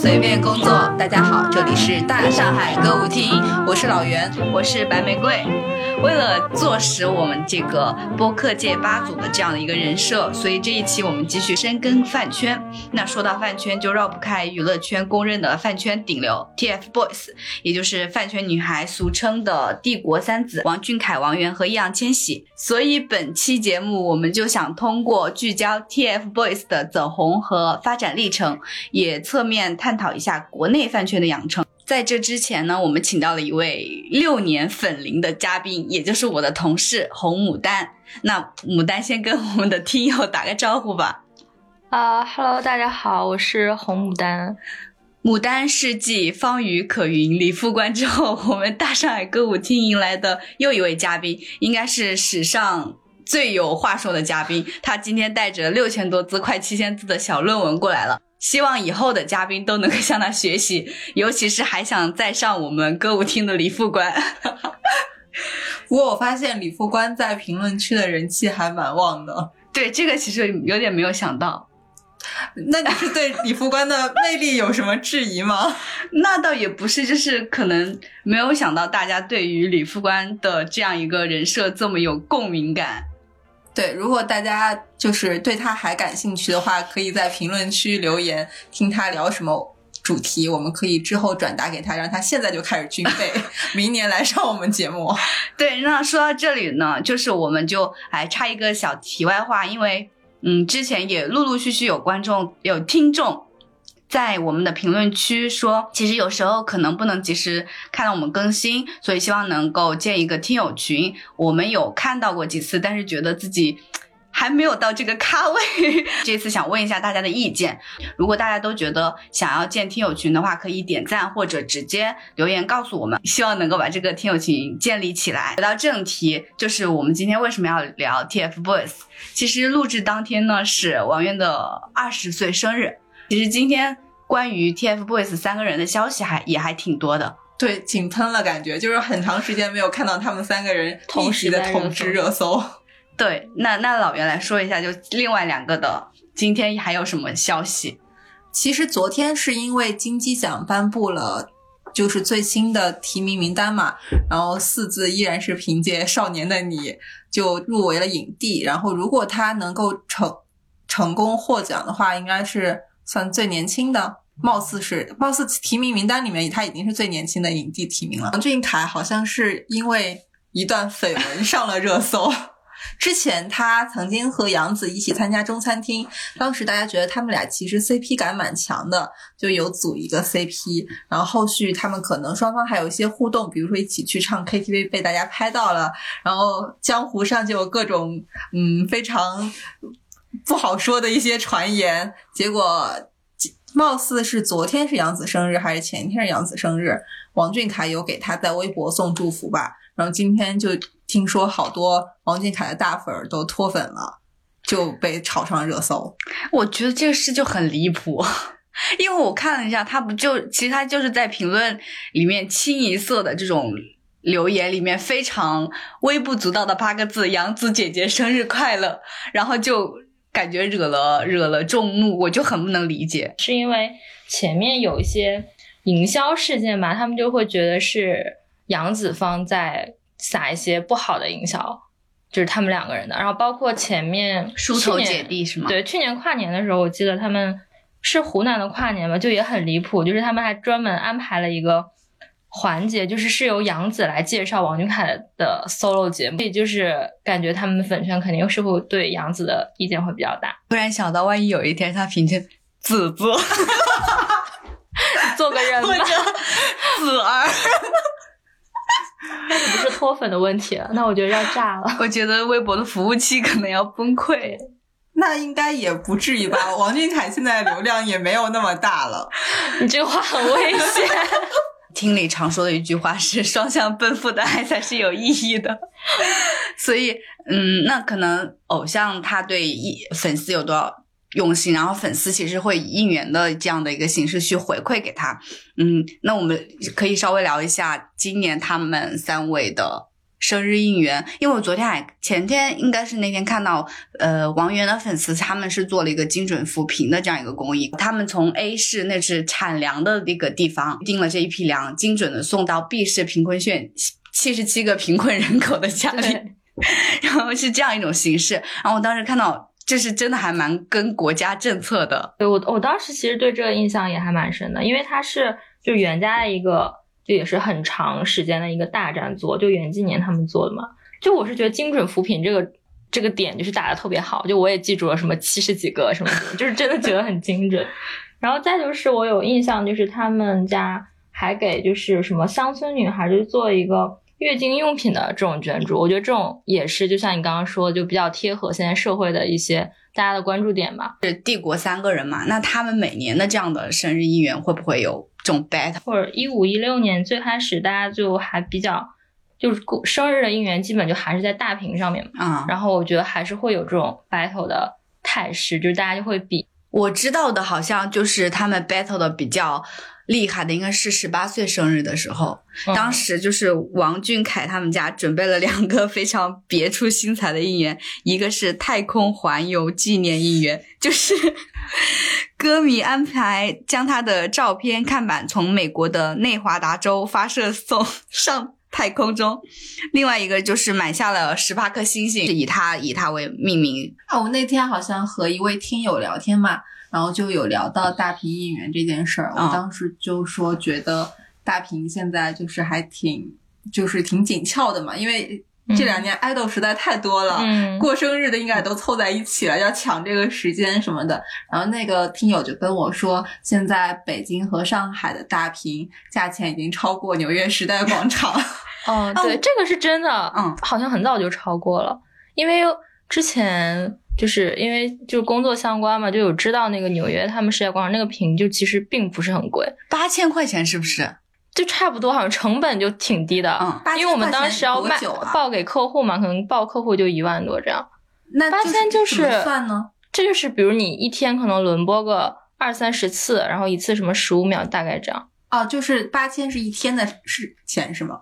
随便工作。大家好，这里是大上海歌舞厅，我是老袁，我是白玫瑰。为了坐实我们这个播客界八组的这样的一个人设，所以这一期我们继续深耕饭圈。那说到饭圈，就绕不开娱乐圈公认的饭圈顶流 TFBOYS，也就是饭圈女孩俗称的帝国三子王俊凯、王源和易烊千玺。所以本期节目我们就想通过聚焦 TFBOYS 的走红和发展历程，也侧面探讨一下国内饭圈的养成。在这之前呢，我们请到了一位六年粉龄的嘉宾，也就是我的同事红牡丹。那牡丹先跟我们的听友打个招呼吧。啊哈喽，大家好，我是红牡丹。牡丹是继方瑜、可云、李副官之后，我们大上海歌舞厅迎来的又一位嘉宾，应该是史上最有话说的嘉宾。他今天带着六千多字、快七千字的小论文过来了。希望以后的嘉宾都能够向他学习，尤其是还想再上我们歌舞厅的李副官。不过我发现李副官在评论区的人气还蛮旺的。对，这个其实有点没有想到。那你是对李副官的魅力有什么质疑吗？那倒也不是，就是可能没有想到大家对于李副官的这样一个人设这么有共鸣感。对，如果大家就是对他还感兴趣的话，可以在评论区留言，听他聊什么主题，我们可以之后转达给他，让他现在就开始军备，明年来上我们节目。对，那说到这里呢，就是我们就哎插一个小题外话，因为嗯，之前也陆陆续续有观众、有听众。在我们的评论区说，其实有时候可能不能及时看到我们更新，所以希望能够建一个听友群。我们有看到过几次，但是觉得自己还没有到这个咖位。这次想问一下大家的意见，如果大家都觉得想要建听友群的话，可以点赞或者直接留言告诉我们，希望能够把这个听友群建立起来。回到正题，就是我们今天为什么要聊 TFBOYS？其实录制当天呢是王源的二十岁生日。其实今天关于 TFBOYS 三个人的消息还也还挺多的，对，井喷了，感觉就是很长时间没有看到他们三个人同时的统治热搜。对，那那老袁来说一下，就另外两个的今天还有什么消息？其实昨天是因为金鸡奖颁布了，就是最新的提名名单嘛，然后四字依然是凭借《少年的你》就入围了影帝，然后如果他能够成成功获奖的话，应该是。算最年轻的，貌似是，貌似提名名单里面他已经是最年轻的影帝提名了。王俊凯好像是因为一段绯闻 上了热搜。之前他曾经和杨紫一起参加中餐厅，当时大家觉得他们俩其实 CP 感蛮强的，就有组一个 CP。然后后续他们可能双方还有一些互动，比如说一起去唱 KTV 被大家拍到了，然后江湖上就有各种嗯非常。不好说的一些传言，结果貌似是昨天是杨紫生日，还是前天是杨紫生日？王俊凯有给他在微博送祝福吧，然后今天就听说好多王俊凯的大粉儿都脱粉了，就被炒上热搜。我觉得这个事就很离谱，因为我看了一下，他不就其实他就是在评论里面清一色的这种留言里面非常微不足道的八个字：“杨紫姐姐生日快乐”，然后就。感觉惹了惹了众怒，我就很不能理解，是因为前面有一些营销事件吧，他们就会觉得是杨子方在撒一些不好的营销，就是他们两个人的。然后包括前面梳头姐弟是吗？对，去年跨年的时候，我记得他们是湖南的跨年嘛，就也很离谱，就是他们还专门安排了一个。环节就是是由杨紫来介绍王俊凯的 solo 节目，所以就是感觉他们的粉圈肯定是会对杨紫的意见会比较大。突然想到，万一有一天他凭借子字做个人吧，子儿，那不是脱粉的问题了，那我觉得要炸了。我觉得微博的服务器可能要崩溃。那应该也不至于吧？王俊凯现在流量也没有那么大了。你这话很危险。听里常说的一句话是“双向奔赴的爱才是有意义的”，所以，嗯，那可能偶像他对一粉丝有多少用心，然后粉丝其实会以应援的这样的一个形式去回馈给他。嗯，那我们可以稍微聊一下今年他们三位的生日应援，因为我昨天还前天应该是那天看到，呃，王源的粉丝他们是做了一个精准扶贫的这样一个公益，他们从 A 市那是产粮的那个地方订了这一批粮，精准的送到 B 市贫困县七十七个贫困人口的家里，然后是这样一种形式，然后我当时看到，这是真的还蛮跟国家政策的，对我我当时其实对这个印象也还蛮深的，因为它是就袁家的一个，就也是很长时间的一个大战作，就袁纪年他们做的嘛。就我是觉得精准扶贫这个这个点就是打的特别好，就我也记住了什么七十几个什么什么，就是真的觉得很精准。然后再就是我有印象，就是他们家还给就是什么乡村女孩就做一个月经用品的这种捐助，我觉得这种也是就像你刚刚说的，就比较贴合现在社会的一些大家的关注点吧。是帝国三个人嘛，那他们每年的这样的生日应援会不会有这种 battle？或者一五一六年最开始大家就还比较就是过生日的应援，基本就还是在大屏上面嘛。啊、然后我觉得还是会有这种 battle 的态势，就是大家就会比。我知道的，好像就是他们 battle 的比较厉害的，应该是十八岁生日的时候，嗯当时就是王俊凯他们家准备了两个非常别出心裁的应援，一个是太空环游纪念应援，就是 歌迷安排将他的照片看板从美国的内华达州发射送上。太空中，另外一个就是买下了十八颗星星，以他以他为命名。啊，我那天好像和一位听友聊天嘛，然后就有聊到大屏应援这件事儿。嗯我当时就说，觉得大屏现在就是还挺，就是挺紧俏的嘛，因为这两年爱豆实在太多了。嗯，过生日的应该都凑在一起了，要抢这个时间什么的。然后那个听友就跟我说，现在北京和上海的大屏价钱已经超过纽约时代广场。哦，对，这个是真的，嗯，好像很早就超过了，因为之前就是因为就是工作相关嘛，就有知道那个纽约他们世界广场那个屏就其实并不是很贵，八千块钱是不是？就差不多，好像成本就挺低的。嗯，因为我们当时要卖报给客户嘛，可能报客户就一万多这样。那八千就是怎么算呢？这就是比如你一天可能轮播个二三十次，然后一次什么十五秒，大概这样。哦，就是八千是一天的是钱是吗？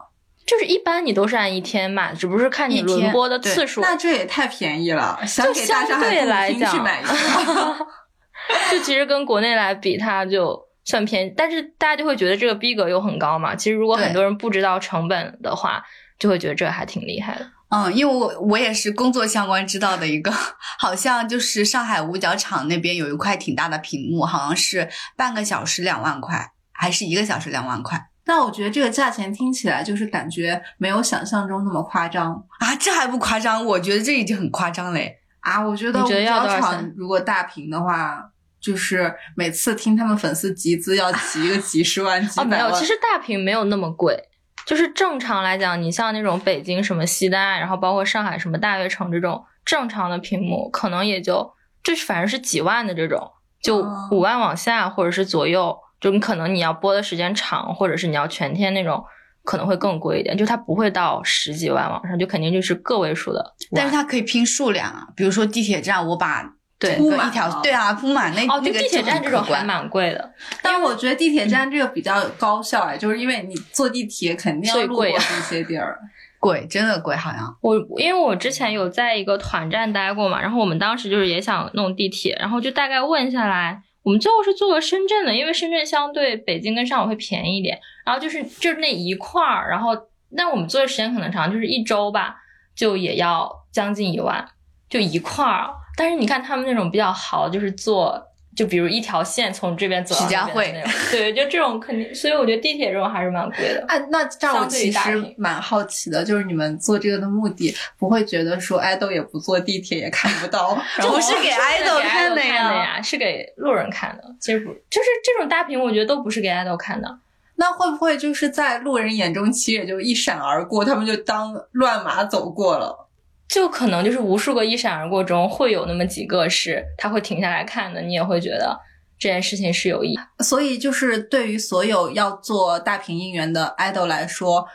就是一般你都是按一天卖，只不过是看你轮播的次数。那这也太便宜了，想给大相对上海来讲去买一个。就其实跟国内来比，它就算便宜，但是大家就会觉得这个逼格又很高嘛。其实如果很多人不知道成本的话，就会觉得这还挺厉害的。嗯，因为我我也是工作相关知道的一个，好像就是上海五角场那边有一块挺大的屏幕，好像是半个小时两万块，还是一个小时两万块那我觉得这个价钱听起来就是感觉没有想象中那么夸张啊？这还不夸张？我觉得这已经很夸张嘞。啊！我觉得五你觉得要角场多少钱如果大屏的话，就是每次听他们粉丝集资要 集一个几十万、几哦，没有，百万。其实大屏没有那么贵。就是正常来讲，你像那种北京什么西单，然后包括上海什么大悦城这种正常的屏幕，可能也就就是反正是几万的这种，就哦五万往下或者是左右，就你可能你要播的时间长，或者是你要全天那种，可能会更贵一点，就它不会到十几万往上，就肯定就是个位数的。但是它可以拼数量啊，比如说地铁站，我把对铺满了条对啊铺满那哦，那个就地铁站这种还蛮贵的，但我觉得地铁站这个比较高效哎，就是因为你坐地铁肯定要路过这些地儿。贵，真的贵，好像我因为我之前有在一个团站待过嘛，然后我们当时就是也想弄地铁，然后就大概问下来，我们最后是做了深圳的，因为深圳相对北京跟上海会便宜一点，然后就是就是那一块儿，然后那我们做的时间可能长，就是一周吧，就也要将近一万，就一块儿。但是你看他们那种比较豪，就是做。就比如一条线从这边走到徐家汇那边那种，对，就这种肯定，所以我觉得地铁这种还是蛮贵的。啊，那这样我其实蛮好奇的，就是你们做这个的目的，不会觉得说爱豆也不坐地铁也看不到，不是给 爱豆看看的呀呀，是给路人看的。其实不，就是这种大屏，我觉得都不是给爱豆看的。那会不会就是在路人眼中，其实也就一闪而过，他们就当乱马走过了？就可能就是无数个一闪而过中，会有那么几个是他会停下来看的，你也会觉得这件事情是有意义。所以就是对于所有要做大屏应援的 idol 来说，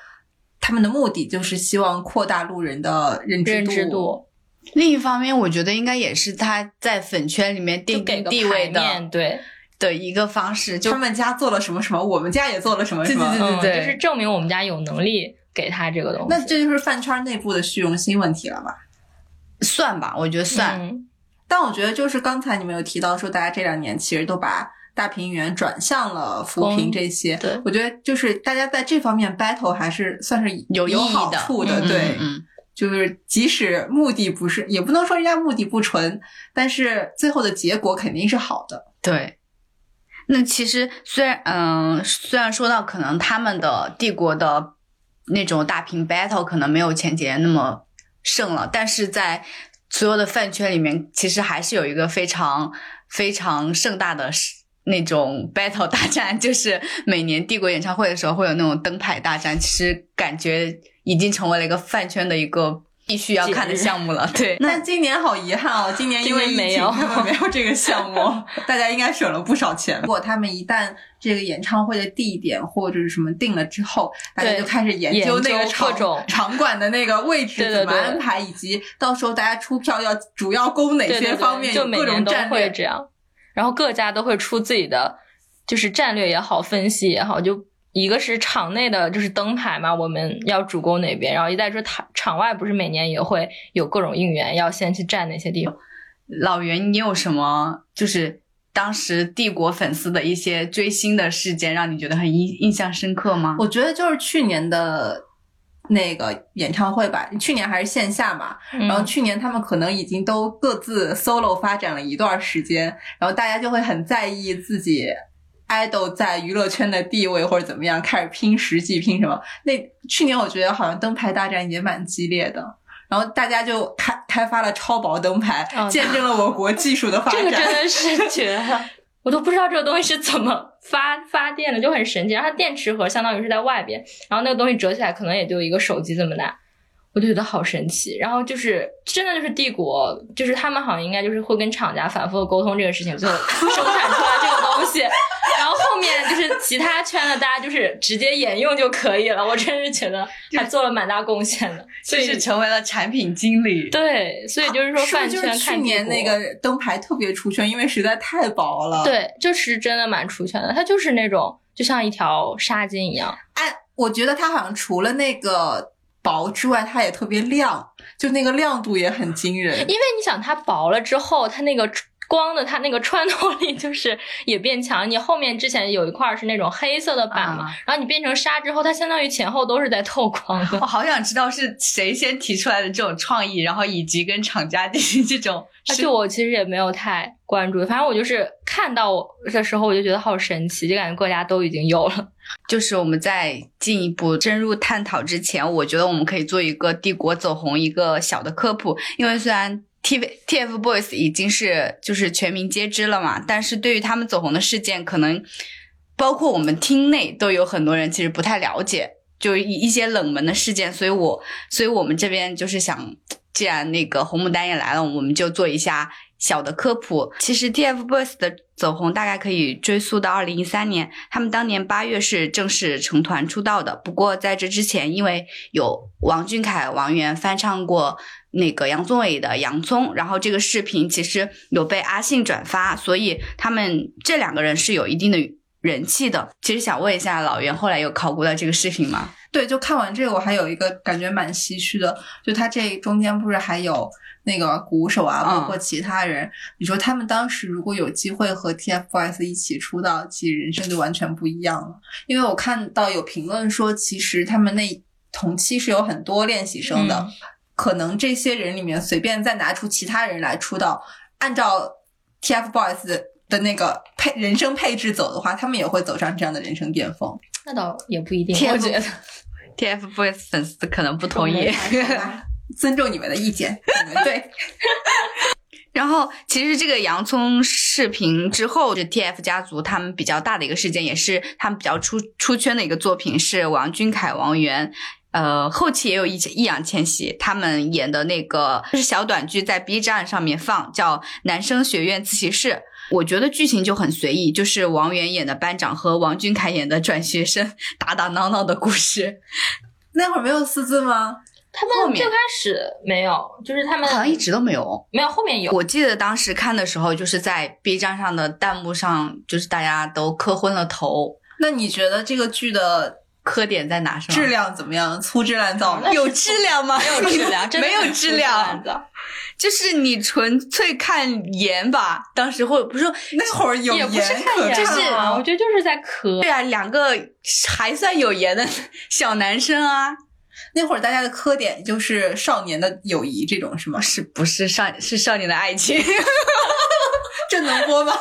他们的目的就是希望扩大路人的认知认知度另一方面，我觉得应该也是他在粉圈里面就定定地位的面，对，的一个方式，就他们家做了什么什么，我们家也做了什么什么。对对对对，就是证明我们家有能力给他这个东西。那这就是饭圈内部的虚荣心问题了吧？算吧，我觉得算。嗯但我觉得就是刚才你们有提到说，大家这两年其实都把大平原转向了扶贫这些。对我觉得就是大家在这方面 battle 还是算是有意义好的处的，嗯对。嗯嗯就是即使目的不是，也不能说人家目的不纯，但是最后的结果肯定是好的。对。那其实虽然嗯、虽然说到可能他们的帝国的那种大屏 battle 可能没有前几年那么盛了，但是在所有的饭圈里面，其实还是有一个非常非常盛大的是那种 battle 大战，就是每年帝国演唱会的时候会有那种灯牌大战，其实感觉已经成为了一个饭圈的一个必须要看的项目了。对，那今年好遗憾哦，今年因为疫情没有根本 没有这个项目，大家应该省了不少钱。如果他们一旦这个演唱会的地点或者是什么定了之后，大家就开始研究那个场 各种场馆的那个位置怎么对安排，以及到时候大家出票要主要攻哪些方面，就有各每种战略。会这样，然后各家都会出自己的，就是战略也好，分析也好，就一个是场内的就是灯牌嘛，我们要主攻哪边，然后一再说场场外不是每年也会有各种应援，要先去占哪些地方。老袁，你有什么就是当时帝国粉丝的一些追星的事件，让你觉得很印印象深刻吗？我觉得就是去年的那个演唱会吧，去年还是线下嘛，然然后去年他们可能已经都各自 solo 发展了一段时间，然后大家就会很在意自己 idol 在娱乐圈的地位或者怎么样，开始拼实际拼什么。那去年我觉得好像灯牌大战也蛮激烈的。然后大家就开开发了超薄灯牌，哦见证了我国技术的发展。这个真的是 绝了，我都不知道这个东西是怎么发发电的，就很神奇。然后它电池盒相当于是在外边，然后那个东西折起来可能也就一个手机这么大，我就觉得好神奇。然后就是真的就是帝国，就是他们好像应该就是会跟厂家反复的沟通这个事情，最后生产出来这个东西。然后后面就是其他圈的大家就是直接沿用就可以了，我真是觉得还做了蛮大贡献的。所以就是成为了产品经理。对，所以就是说饭圈看帝年那个灯牌特别出圈，因为实在太薄了。，对，就是真的蛮出圈的，它就是那种就像一条纱巾一样。哎，我觉得它好像除了那个薄之外，它也特别亮，就那个亮度也很惊人。因为你想它薄了之后，它那个光的它那个穿透力就是也变强。你后面之前有一块儿是那种黑色的板嘛，啊然后你变成纱之后，它相当于前后都是在透光的我。好想知道是谁先提出来的这种创意，然后以及跟厂家进行这种而且我其实也没有太关注，反正我就是看到的时候，我就觉得好神奇，就感觉各家都已经有了。就是我们在进一步深入探讨之前，我觉得我们可以做一个帝国走红一个小的科普，因为虽然 T TFBOYS 已经是就是全民皆知了嘛，但是对于他们走红的事件，可能包括我们厅内都有很多人其实不太了解，就一一些冷门的事件，所以我所以我们这边就是想，既然那个红牡丹也来了，我们就做一下小的科普。其实 TFBOYS 的走红大概可以追溯到二零一三年，他们当年八月是正式成团出道的。不过在这之前，因为有王俊凯、王源翻唱过那个杨宗纬的《洋葱》，然后这个视频其实有被阿信转发，所以他们这两个人是有一定的人气的。其实想问一下老袁，后来有考古到这个视频吗？对，就看完这个，我还有一个感觉蛮唏嘘的，就他这中间不是还有那个鼓手啊，嗯包括其他人，你说他们当时如果有机会和 TFBOYS 一起出道，其实人生就完全不一样了。因为我看到有评论说，其实他们那同期是有很多练习生的，嗯可能这些人里面随便再拿出其他人来出道，按照 TFBOYS 的的那个配人生配置走的话，他们也会走上这样的人生巅峰。那倒也不一定，我觉得。TFBOYS 粉丝可能不同意。尊重你们的意见，你们对。然后，其实这个洋葱视频之后，就 TF 家族他们比较大的一个事件，也是他们比较出出圈的一个作品，是王俊凯、王源。呃，后期也有易易烊千玺他们演的那个就是小短剧，在 B 站上面放，叫《男生学院自习室》。我觉得剧情就很随意，就是王源演的班长和王俊凯演的转学生打打闹闹的故事。那会儿没有四字吗？他们最开始没有，就是他们好像一直都没有。没有，后面有。我记得当时看的时候，就是在 B 站上的弹幕上，就是大家都磕昏了头。那你觉得这个剧的磕点在哪？上？质量怎么样？粗制滥造吗？有质量吗？没有质量，真的没有质量就是你纯粹看颜吧。当时会不是说那会儿有也不是颜可看颜看啊，吗我觉得就是在磕对。啊，两个还算有颜的小男生啊，那会儿大家的磕点就是少年的友谊这种是吗？是不是少是少年的爱情？这能播吗？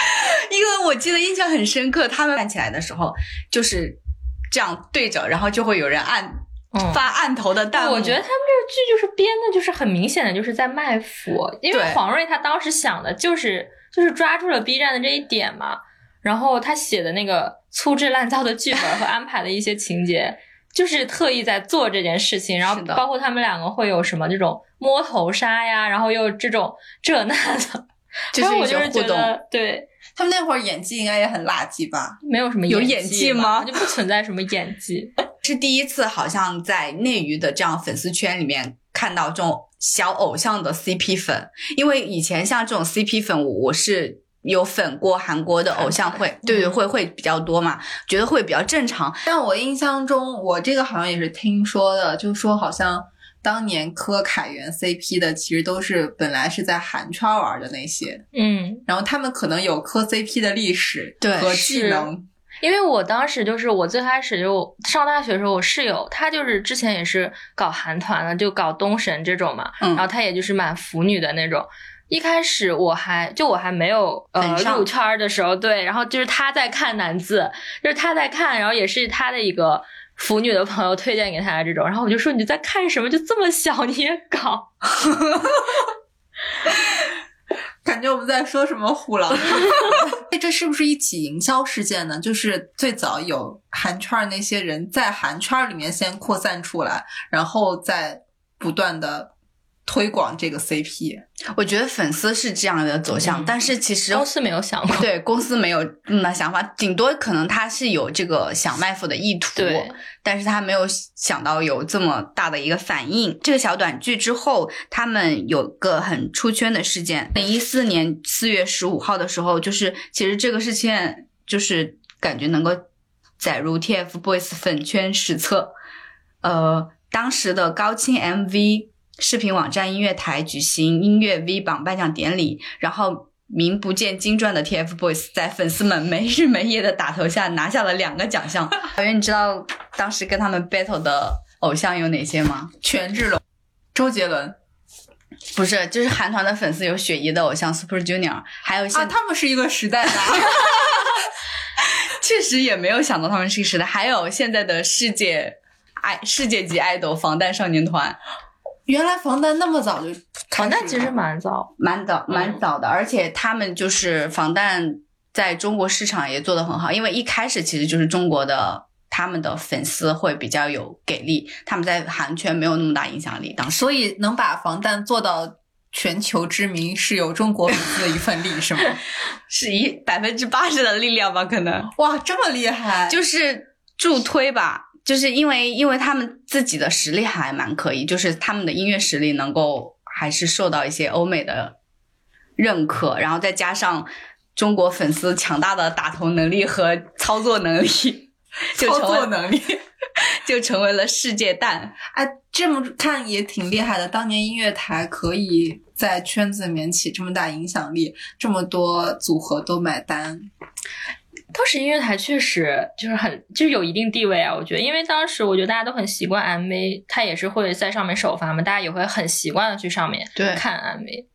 因为我记得印象很深刻，他们站起来的时候就是这样对着，然后就会有人按嗯。发按头的弹幕。我觉得他们这个剧就是编的，就是很明显的就是在卖腐，因为黄睿他当时想的就是就是抓住了 B 站的这一点嘛，然后他写的那个粗制滥造的剧本和安排的一些情节，就是特意在做这件事情，然后包括他们两个会有什么这种摸头杀呀，然后又这种这那的，就是一些互动。对。他们那会儿演技应该也很垃圾吧？没有什么有演演技吗，就不存在什么演技。是第一次，好像在内娱的这样粉丝圈里面看到这种小偶像的 CP 粉，因为以前像这种 CP 粉，我我是有粉过韩国的偶像会，对对，会会比较多嘛，觉得会比较正常。但我印象中，我这个好像也是听说的，就说好像当年磕凯源 CP 的，其实都是本来是在韩圈玩的那些，嗯，然后他们可能有磕 CP 的历史和技能。因为我当时就是我最开始就上大学的时候，我室友他就是之前也是搞韩团的，就搞东神这种嘛，嗯然后他也就是蛮腐女的那种。一开始我还就我还没有呃入圈的时候，对，然后就是他在看男字，就是他在看，然后也是他的一个腐女的朋友推荐给他的这种，然后我就说你在看什么？就这么小你也搞？感觉我们在说什么虎狼？哎，这是不是一起营销事件呢？就是最早有韩圈那些人在韩圈里面先扩散出来，然后再不断的推广这个 CP。我觉得粉丝是这样的走向，嗯但是其实公司没有想过，对公司没有那么想法，顶多可能他是有这个想卖腐的意图，对，但是他没有想到有这么大的一个反应。这个小短剧之后，他们有个很出圈的事件，二零一四年四月十五号的时候，就是其实这个事件就是感觉能够载入 TFBOYS 粉圈史册。呃，当时的高清 MV 视频网站音乐台举行音乐 V 榜颁奖典礼，然后名不见经传的 TFBOYS 在粉丝们没日没夜的打头下拿下了两个奖项。小袁，你知道当时跟他们 battle 的偶像有哪些吗？权志龙、周杰伦不是，就是韩团的粉丝有雪姨的偶像 Super Junior，还有现、啊，他们是一个时代的啊。确实也没有想到他们是一个时代，还有现在的世界爱世界级爱豆防弹少年团，原来防弹那么早就防弹其实蛮早，蛮早嗯蛮早的，而且他们就是防弹在中国市场也做得很好，因为一开始其实就是中国的他们的粉丝会比较有给力，他们在韩圈没有那么大影响力，当时。所以能把防弹做到全球知名，是有中国粉丝的一份力，是吗？是一百分之八十的力量吧，可能哇，这么厉害！就是助推吧，就是因为因为他们自己的实力还蛮可以，就是他们的音乐实力能够还是受到一些欧美的认可，然后再加上中国粉丝强大的打头能力和操作能力，就操成为作能力，就成为了世界蛋。哎，这么看也挺厉害的。当年音乐台可以在圈子里面起这么大影响力，这么多组合都买单。当时音乐台确实就是很就是有一定地位啊，我觉得，因为当时我觉得大家都很习惯 MV，它也是会在上面首发嘛，大家也会很习惯的去上面对看 MV。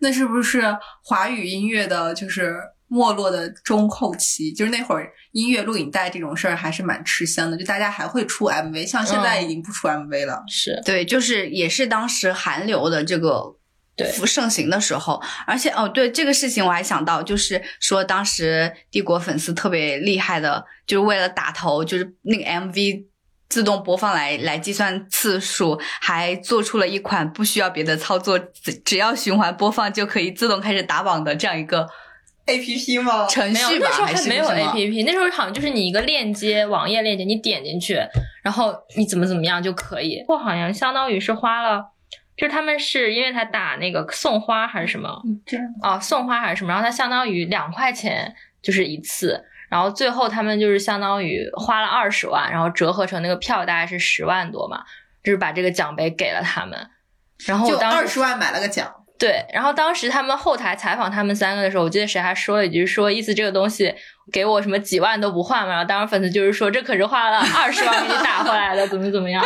那是不是华语音乐的，就是没落的中后期？就是那会儿音乐录影带这种事儿还是蛮吃香的，就大家还会出 MV，像现在已经不出 MV 了。是，对，就是也是当时韩流的这个对盛行的时候，而且哦，对这个事情我还想到，就是说当时帝国粉丝特别厉害的，就是为了打头，就是那个 MV 自动播放来来计算次数，还做出了一款不需要别的操作，只只要循环播放就可以自动开始打榜的这样一个 A P P 吗？程序吧？那时候还是没有什么 APP，那时候好像就是你一个链接，网页链接，你点进去，然后你怎么怎么样就可以。我好像相当于是花了，就是他们是因为他打那个送花还是什么，这样哦，送花还是什么，然后他相当于两块钱就是一次，然然后最后他们就是相当于花了二十万，然后折合成那个票大概是十万多嘛，就是把这个奖杯给了他们。然后就我当时二十万买了个奖，对，然后当时他们后台采访他们三个的时候，我记得谁还说了一句，说意思这个东西给我什么几万都不换嘛。然后当时粉丝就是说，这可是花了 二十万给你打回来的，怎么怎么样？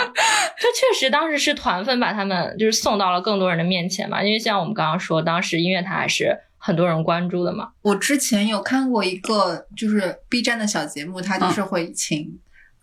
这确实当时是团粉把他们就是送到了更多人的面前嘛，因为像我们刚刚说，当时音乐台还是很多人关注的嘛。我之前有看过一个就是 B 站的小节目，他就是会请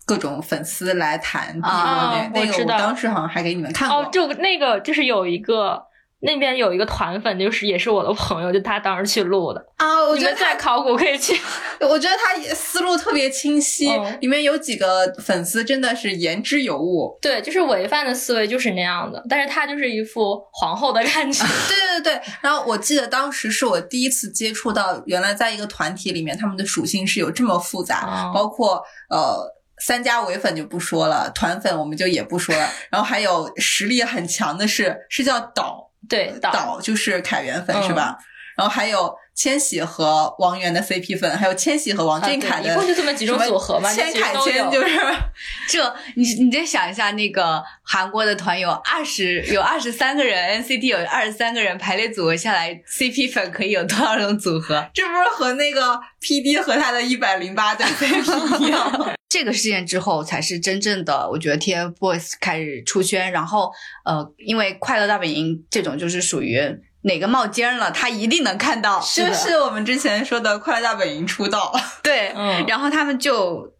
各种粉丝来谈第一啊那个，我我知道当时好像还给你们看过。哦，就那个就是有一个那边有一个团粉，就是也是我的朋友，就他当时去录的。啊，我觉得他在考古可以去。我觉得他也思路特别清晰，嗯里面有几个粉丝真的是言之有物。对，就是违犯的思维就是那样的，但是他就是一副皇后的感觉。对对对，然后我记得当时是我第一次接触到，原来在一个团体里面，他们的属性是有这么复杂，哦包括呃。三家唯粉就不说了，团粉我们就也不说了，然后还有实力很强的是是叫岛对，导岛，就是凯源粉、嗯是吧？然后还有千玺和王源的 CP 粉，还有千玺和王俊凯一共就这么几种组合嘛千凯千就是 这你你再想一下，那个韩国的团有二十有二十三个人，NCT 有二十三个人，排列组合下来，CP 粉可以有多少种组合？这不是和那个 PD 和他的一百零八对 CP 一样吗？这个事件之后，才是真正的，我觉得 TFBOYS 开始出圈。然后，呃，因为快乐大本营这种就是属于哪个冒尖了，他一定能看到，就是我们之前说的快乐大本营出道。对，嗯然后他们就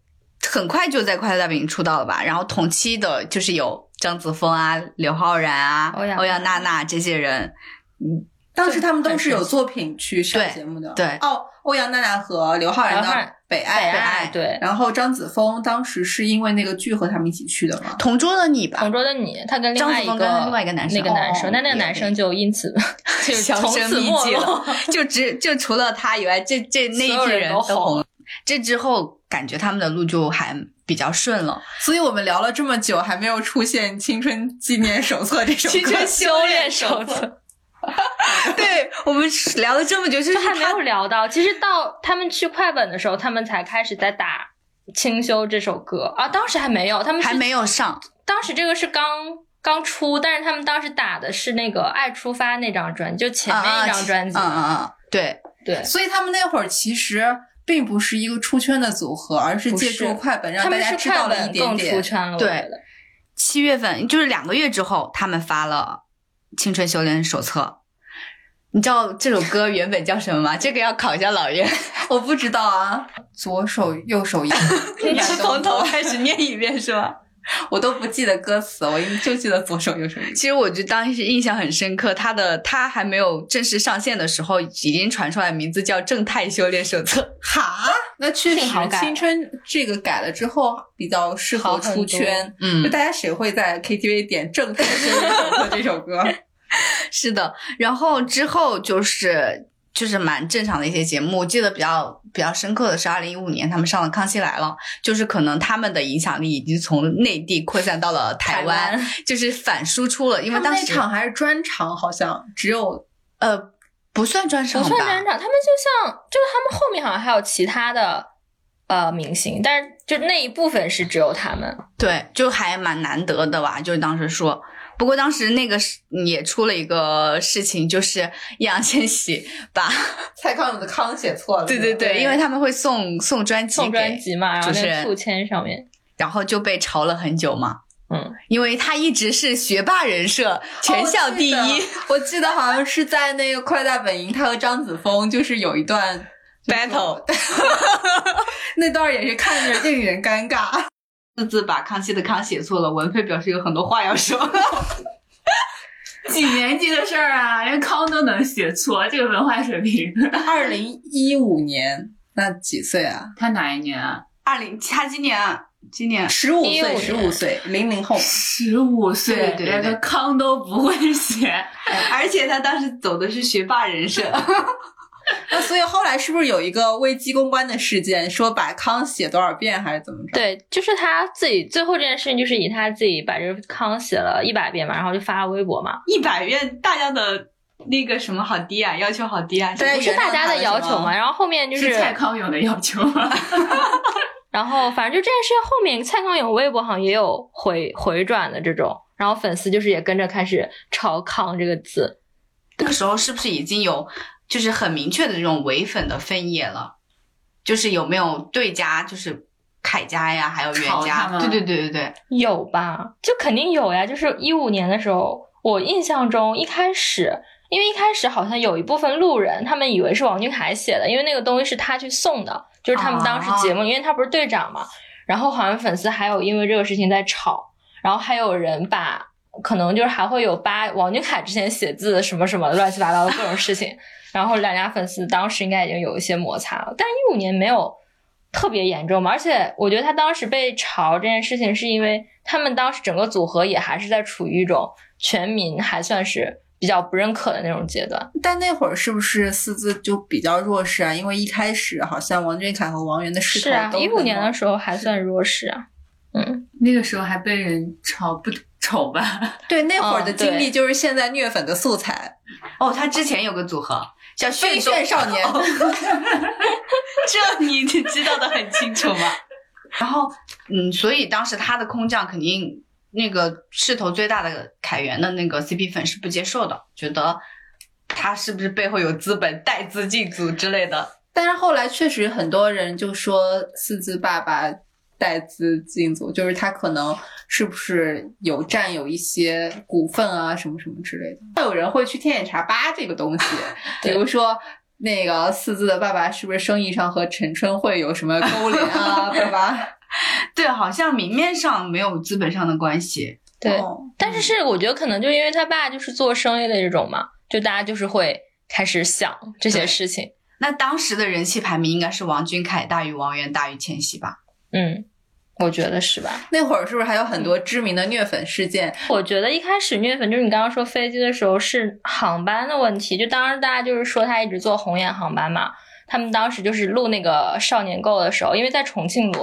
很快就在快乐大本营出道了吧。然后同期的就是有张子枫啊、刘昊然啊、欧阳欧阳娜娜这些人，嗯当时他们都是有作品去上节目的。对哦，欧阳娜娜和刘昊然的北爱》北爱爱对，然后张子枫当时是因为那个剧和他们一起去的嘛。同桌的你吧同，桌的你，他跟另外一张子枫个跟另外一个男生那个男生，那那个男生就因此 就销从此声匿迹没落了。就只就除了他以外，这这那一批人人都红红了。这之后，感觉他们的路就还比较顺了。所以我们聊了这么久，还没有出现《青春纪念手册》这首歌。青春修炼手册，对我们聊了这么久，就是还没有聊到。其实到他们去快本的时候，他们才开始在打《清修》这首歌啊，当时还没有，他们还没有上。当时这个是刚刚出，但是他们当时打的是那个《爱出发》那张专辑，就前面一张专辑。嗯嗯嗯，对，对，所以他们那会儿其实并不是一个出圈的组合，而是借助快本让他大家知道了一点点。圈了。对七月份就是两个月之后，他们发了《青春修炼手册》。你知道这首歌原本叫什么吗？这个要考一下老袁，我不知道啊，左手右手一 你是从头开始念一遍是吗？我都不记得歌词，我就记得左手右手一其实我就当时印象很深刻，他的他还没有正式上线的时候，已经传出来名字叫《正太修炼手册》。哈，那确实好青春这个改了之后比较适合出圈。嗯就大家谁会在 KTV 点《正太修炼手册》这首歌？是的，然后之后就是就是蛮正常的一些节目，我记得比较比较深刻的是二零一五年他们上了《康熙来了》，就是可能他们的影响力已经从内地扩散到了台湾，台湾就是反输出了，因为当时那场还是专场，好像只有呃不算专场吧，不算专场，他们就像就是他们后面好像还有其他的呃明星，但是就那一部分是只有他们。对，就还蛮难得的吧，就是当时说。不过当时那个是也出了一个事情，就是易烊千玺把，蔡康永的康写错了。对对对，对因为他们会送送专辑送专辑嘛，然后主持人那个促签上面，然后就被嘲了很久嘛。嗯，因为他一直是学霸人设，全校第一。哦我记得我记得好像是在那个《快大本营》，他和张子枫就是有一段 Battle 那段也是看着令人尴尬。字字把康熙的康写错了，文飞表示有很多话要说。几年级的事儿啊，连康都能写错，这个文化水平。二零一五年，那几岁啊？他哪一年啊？二零，他今年今年十五岁，15十五岁，零零后。十五岁，对对对连个康都不会写。而且他当时走的是学霸人设。那所以后来是不是有一个危机公关的事件，说把康写多少遍还是怎么着？对，就是他自己最后这件事情，就是以他自己把这个康写了一百遍嘛，然后就发了微博嘛。一百遍，大家的那个什么好低啊，要求好低啊。对不是大家的要求嘛。然后后面就是蔡康永的要求嘛？然后反正就这件事情后面，蔡康永微博好像也有回回转的这种，然后粉丝就是也跟着开始抄“康”这个字。那个时候是不是已经有就是很明确的这种伪粉的分野了？就是有没有对家，就是凯家呀，还有袁家？对对对对对，有吧？就肯定有呀。就是一五年的时候，我印象中一开始，因为一开始好像有一部分路人，他们以为是王俊凯写的，因为那个东西是他去送的，就是他们当时节目，因为他不是队长嘛。然后好像粉丝还有因为这个事情在吵，然后还有人把可能就是还会有扒王俊凯之前写字什么什么乱七八糟的各种事情，然后两家粉丝当时应该已经有一些摩擦了，但一五年没有特别严重嘛，而且我觉得他当时被嘲这件事情，是因为他们当时整个组合也还是在处于一种全民还算是比较不认可的那种阶段。但那会儿是不是四字就比较弱势啊？因为一开始好像王俊凯和王源的势是啊，一五年的时候还算弱势啊。嗯，那个时候还被人嘲不丑吧？对那会儿的嗯经历就是现在虐粉的素材，哦，他之前有个组合叫炫炫少年。这你知道的很清楚吗？然后，嗯，所以当时他的空降肯定那个势头最大的凯源的那个 CP 粉是不接受的，觉得他是不是背后有资本带资进组之类的。但是后来确实很多人就说四字爸爸带资进组，就是他可能是不是有占有一些股份啊什么什么之类的。还有人会去天眼查吧这个东西，比如说。那个四字的爸爸是不是生意上和陈春会有什么勾连啊？对吧？对，好像明面上没有资本上的关系。对。哦但是是我觉得可能就因为他爸就是做生意的这种嘛，就大家就是会开始想这些事情。那当时的人气排名应该是王俊凯大于王源大于千玺吧？嗯，我觉得是吧？那会儿是不是还有很多知名的虐粉事件？我觉得一开始虐粉就是你刚刚说飞机的时候是航班的问题，就当时大家就是说他一直坐红眼航班嘛，他们当时就是录那个少年购的时候，因为在重庆录，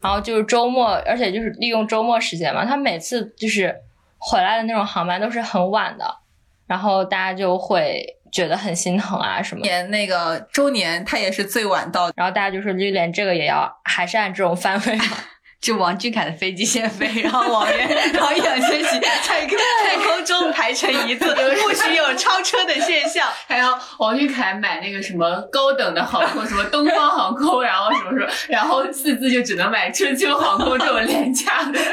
然后就是周末，而且就是利用周末时间嘛，他每次就是回来的那种航班都是很晚的，然后大家就会觉得很心疼啊什么的。年那个周年，他也是最晚到的。然后大家就说，就连这个也要还是按这种范围。就王俊凯的飞机先飞，然后王源，然后易烊千玺在在空中排成一字，不许有超车的现象。还要王俊凯买那个什么高等的航空，什么东方航空，然后什么什么，然后四字就只能买春秋航空这种廉价的。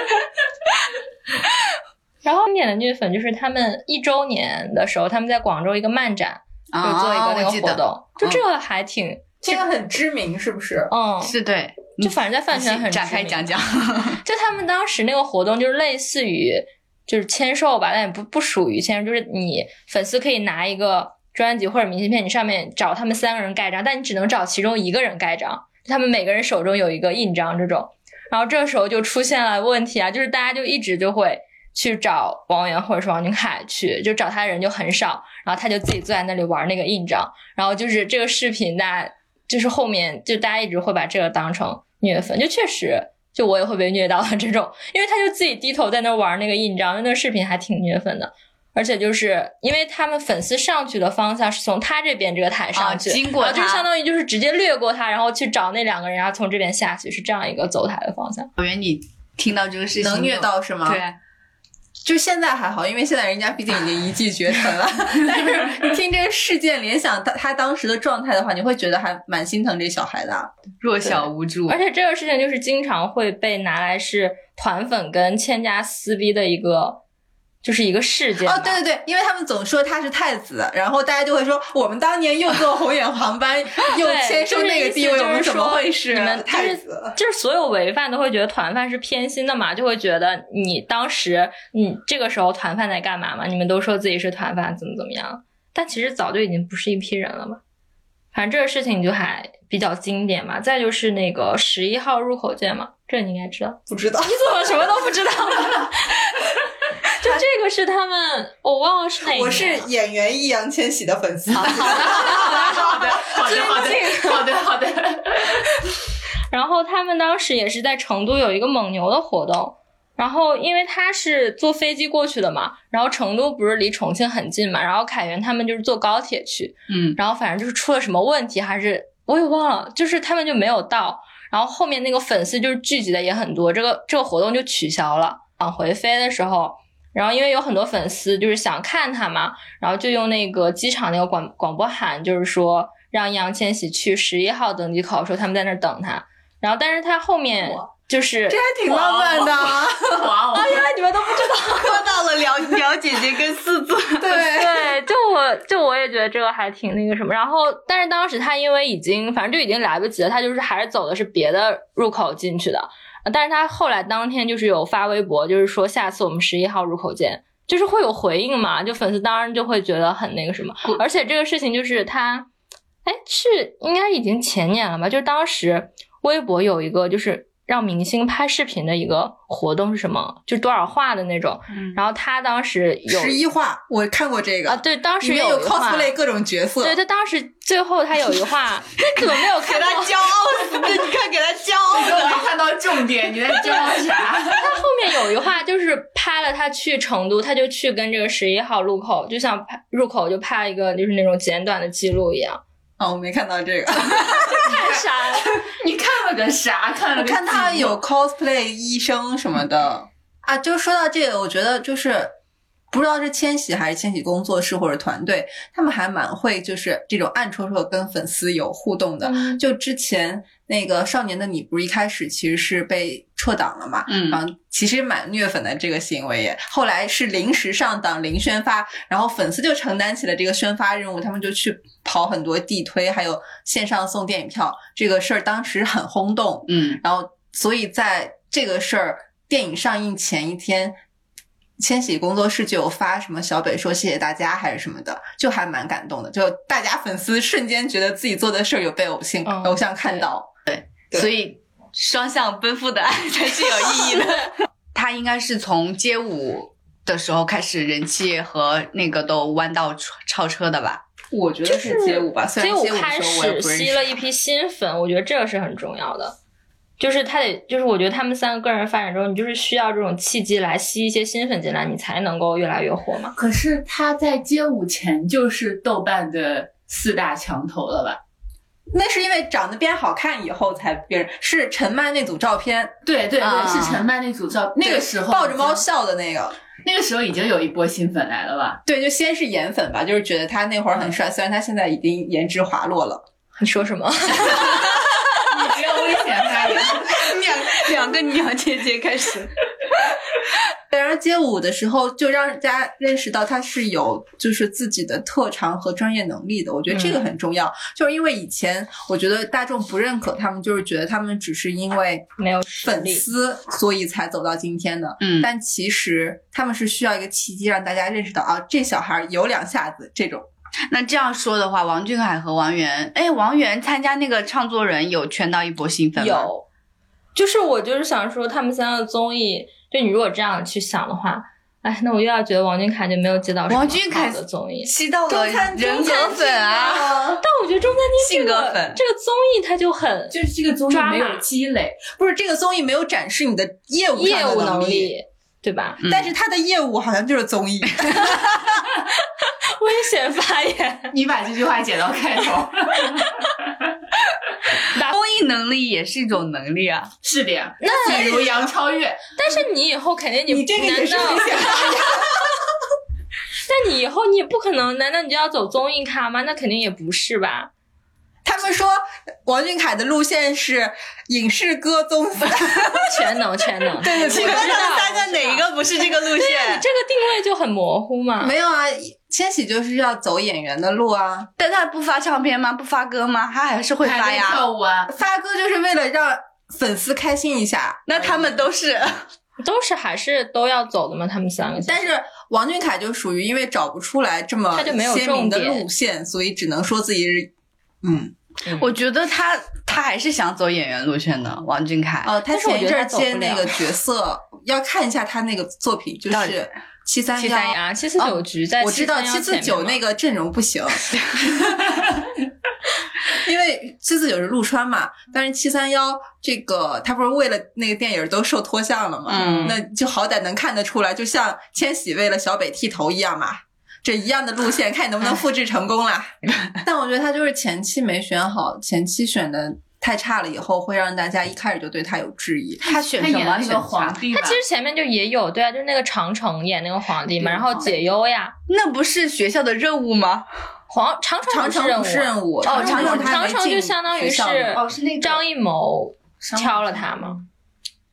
然后经典的虐粉就是他们一周年的时候，他们在广州一个漫展，就做一个那个活动，就这个还挺，这个很知名，是不是？嗯，是对，就反正在饭圈很展开知名讲讲。就他们当时那个活动就是类似于就是签售吧，但也不不属于签售，就是你粉丝可以拿一个专辑或者明信片，你上面找他们三个人盖章，但你只能找其中一个人盖章，他们每个人手中有一个印章这种。然后这时候就出现了问题啊，就是大家就一直就会去找王源或者是王俊凯去，就找他的人就很少，然后他就自己坐在那里玩那个印章，然后就是这个视频大家就是后面就大家一直会把这个当成虐粉，就确实就我也会被虐到的这种，因为他就自己低头在那玩那个印章，那个视频还挺虐粉的。而且就是因为他们粉丝上去的方向是从他这边这个台上去，啊经过然后就相当于就是直接掠过他，然后去找那两个人，然后从这边下去，是这样一个走台的方向。我以为你听到这个事情能虐到是吗？对，就现在还好，因为现在人家毕竟已经一骑绝尘了。但是你听这个事件，联想他他当时的状态的话，你会觉得还蛮心疼这小孩的啊。弱小无助。而且这个事情就是经常会被拿来是团粉跟千家撕逼的一个，就是一个事件。哦，对对对，因为他们总说他是太子，然后大家就会说，我们当年又坐红眼航班，又对签收那个地位，我们怎么会就是说你们太子？就是所有违犯都会觉得团饭是偏心的嘛，就会觉得你当时你这个时候团饭在干嘛嘛？你们都说自己是团饭，怎么怎么样？但其实早就已经不是一批人了嘛。反正这个事情就还比较经典嘛。再就是那个十一号入口键嘛，这你应该知道。不知道。你怎么什么都不知道？就这个是他们，我忘了是哪个。我是演员易烊千玺的粉丝。好的，好的，好的，好的，好的。然后他们当时也是在成都有一个蒙牛的活动，然后因为他是坐飞机过去的嘛，然后成都不是离重庆很近嘛，然后凯源他们就是坐高铁去，嗯，然后反正就是出了什么问题，还是我也忘了，就是他们就没有到，然后后面那个粉丝就是聚集的也很多，这个这个活动就取消了。往回飞的时候，然后因为有很多粉丝就是想看他嘛，然后就用那个机场那个广广播喊，就是说让易烊千玺去十一号登机口，说他们在那儿等他，然后但是他后面就是这还挺浪漫的。哇哦！原来 你们都不知道。磕到了了了姐姐跟四子，对，对，就我就我也觉得这个还挺那个什么。然后，但是当时他因为已经反正就已经来不及了，他就是还是走的是别的入口进去的。呃但是他后来当天就是有发微博，就是说下次我们十一号入口见，就是会有回应嘛，就粉丝当然就会觉得很那个什么。而且这个事情就是他，哎，是应该已经前年了吧？就是当时微博有一个就是让明星拍视频的一个活动是什么？就多少话的那种。嗯然后他当时有十一话我看过这个啊，对，当时有 cosplay 各种角色。对他当时最后他有一话，你怎么没有看到？给他骄傲死！你看给他骄傲你都没看到重点，你在 骄傲啥？他后面有一话就是拍了他去成都，他就去跟这个十一号路口，就像拍入口就拍了一个就是那种简短的记录一样，哦，我没看到这个。太傻了。你看了个啥？看了我看他有 cosplay 医生什么的啊。就说到这个，我觉得就是不知道是千玺还是千玺工作室或者团队，他们还蛮会就是这种暗戳戳跟粉丝有互动的。嗯就之前那个《少年的你》不是一开始其实是被撤档了嘛？嗯然后其实蛮虐粉的这个行为也，后来是临时上档零宣发，然后粉丝就承担起了这个宣发任务，他们就去跑很多地推，还有线上送电影票，这个事儿当时很轰动。嗯，然后所以在这个事儿电影上映前一天，千玺工作室就有发什么小北说谢谢大家还是什么的，就还蛮感动的。就大家粉丝瞬间觉得自己做的事儿有被偶像、嗯偶像看到。对所以双向奔赴的爱才是有意义的。他应该是从街舞的时候开始人气和那个都弯道超超车的吧？我觉得是街舞吧，虽然舞街舞开始吸了一批新粉，我觉得这个是很重要的。就是他得，就是我觉得他们三个个人发展中，你就是需要这种契机来吸一些新粉进来，你才能够越来越火嘛。可是他在街舞前就是豆瓣的四大墙头了吧？那是因为长得变好看以后才变是陈曼那组照片，对对对，啊是陈曼那组照，那个时候抱着猫，笑的那个。那个时候已经有一波新粉来了吧？对，就先是颜粉吧，就是觉得他那会儿很帅，虽然他现在已经颜值滑落了。你说什么？你不要危险发言。两两个娘姐姐开始，对，然后街舞的时候就让大家认识到他是有就是自己的特长和专业能力的，我觉得这个很重要。就是因为以前我觉得大众不认可他们，就是觉得他们只是因为没有粉。丝所以才走到今天的。嗯但其实他们是需要一个契机让大家认识到啊，这小孩有两下子这种。那这样说的话，王俊凯和王源，哎，王源参加那个唱作人有圈到一波新粉吗？有，就是我就是想说，他们三个综艺，就你如果这样去想的话，哎，那我又要觉得王俊凯就没有接到什么王俊凯好的综艺。吸到了中餐人格粉啊！啊！但我觉得中餐厅性这个格粉这个综艺它就很就是这个综艺抓马没有积累，不是这个综艺没有展示你的业务业务能能力，对吧？嗯但是他的业务好像就是综艺。危险发言，你把这句话剪到开头。综艺能力也是一种能力啊。是的呀，比如杨超越，但是你以后肯定你这个也是危险发言。但你以后你也不可能，难道你就要走综艺咖吗？那肯定也不是吧？他们说王俊凯的路线是影视歌综赛，全能全能，对对我知道请问他们三个哪一个不是这个路线你？这个定位就很模糊嘛。没有啊，千玺就是要走演员的路啊，但他不发唱片吗？不发歌吗？他还是会发呀。跳舞啊，发歌就是为了让粉丝开心一下。那他们都是 都是还是都要走的嘛？他们三个，但是王俊凯就属于因为找不出来这么他就没有鲜明的路线，所以只能说自己是，嗯，我觉得他他还是想走演员路线的，王俊凯。哦，他前一阵接那个角色要看一下他那个作品，就到底是七三幺。啊，七四九局在我知道七四九那个个阵容不行，因为七四九是陆川嘛，但是七三幺这个他不是为了那个电影都受脱相了嘛，嗯那就好歹能看得出来，就像千玺为了小北剃头一样嘛。这一样的路线，看你能不能复制成功啦。但我觉得他就是前期没选好，前期选的太差了，以后会让大家一开始就对他有质疑。他选什么？那选个皇，帝他其实前面就也有，对啊，就是那个长城演那个皇帝嘛，然后解忧呀，那不是学校的任务吗？皇长城长城不不是任务啊，是任务，哦长长城长城就相当于是哦是那个张艺谋商务挑了他嘛，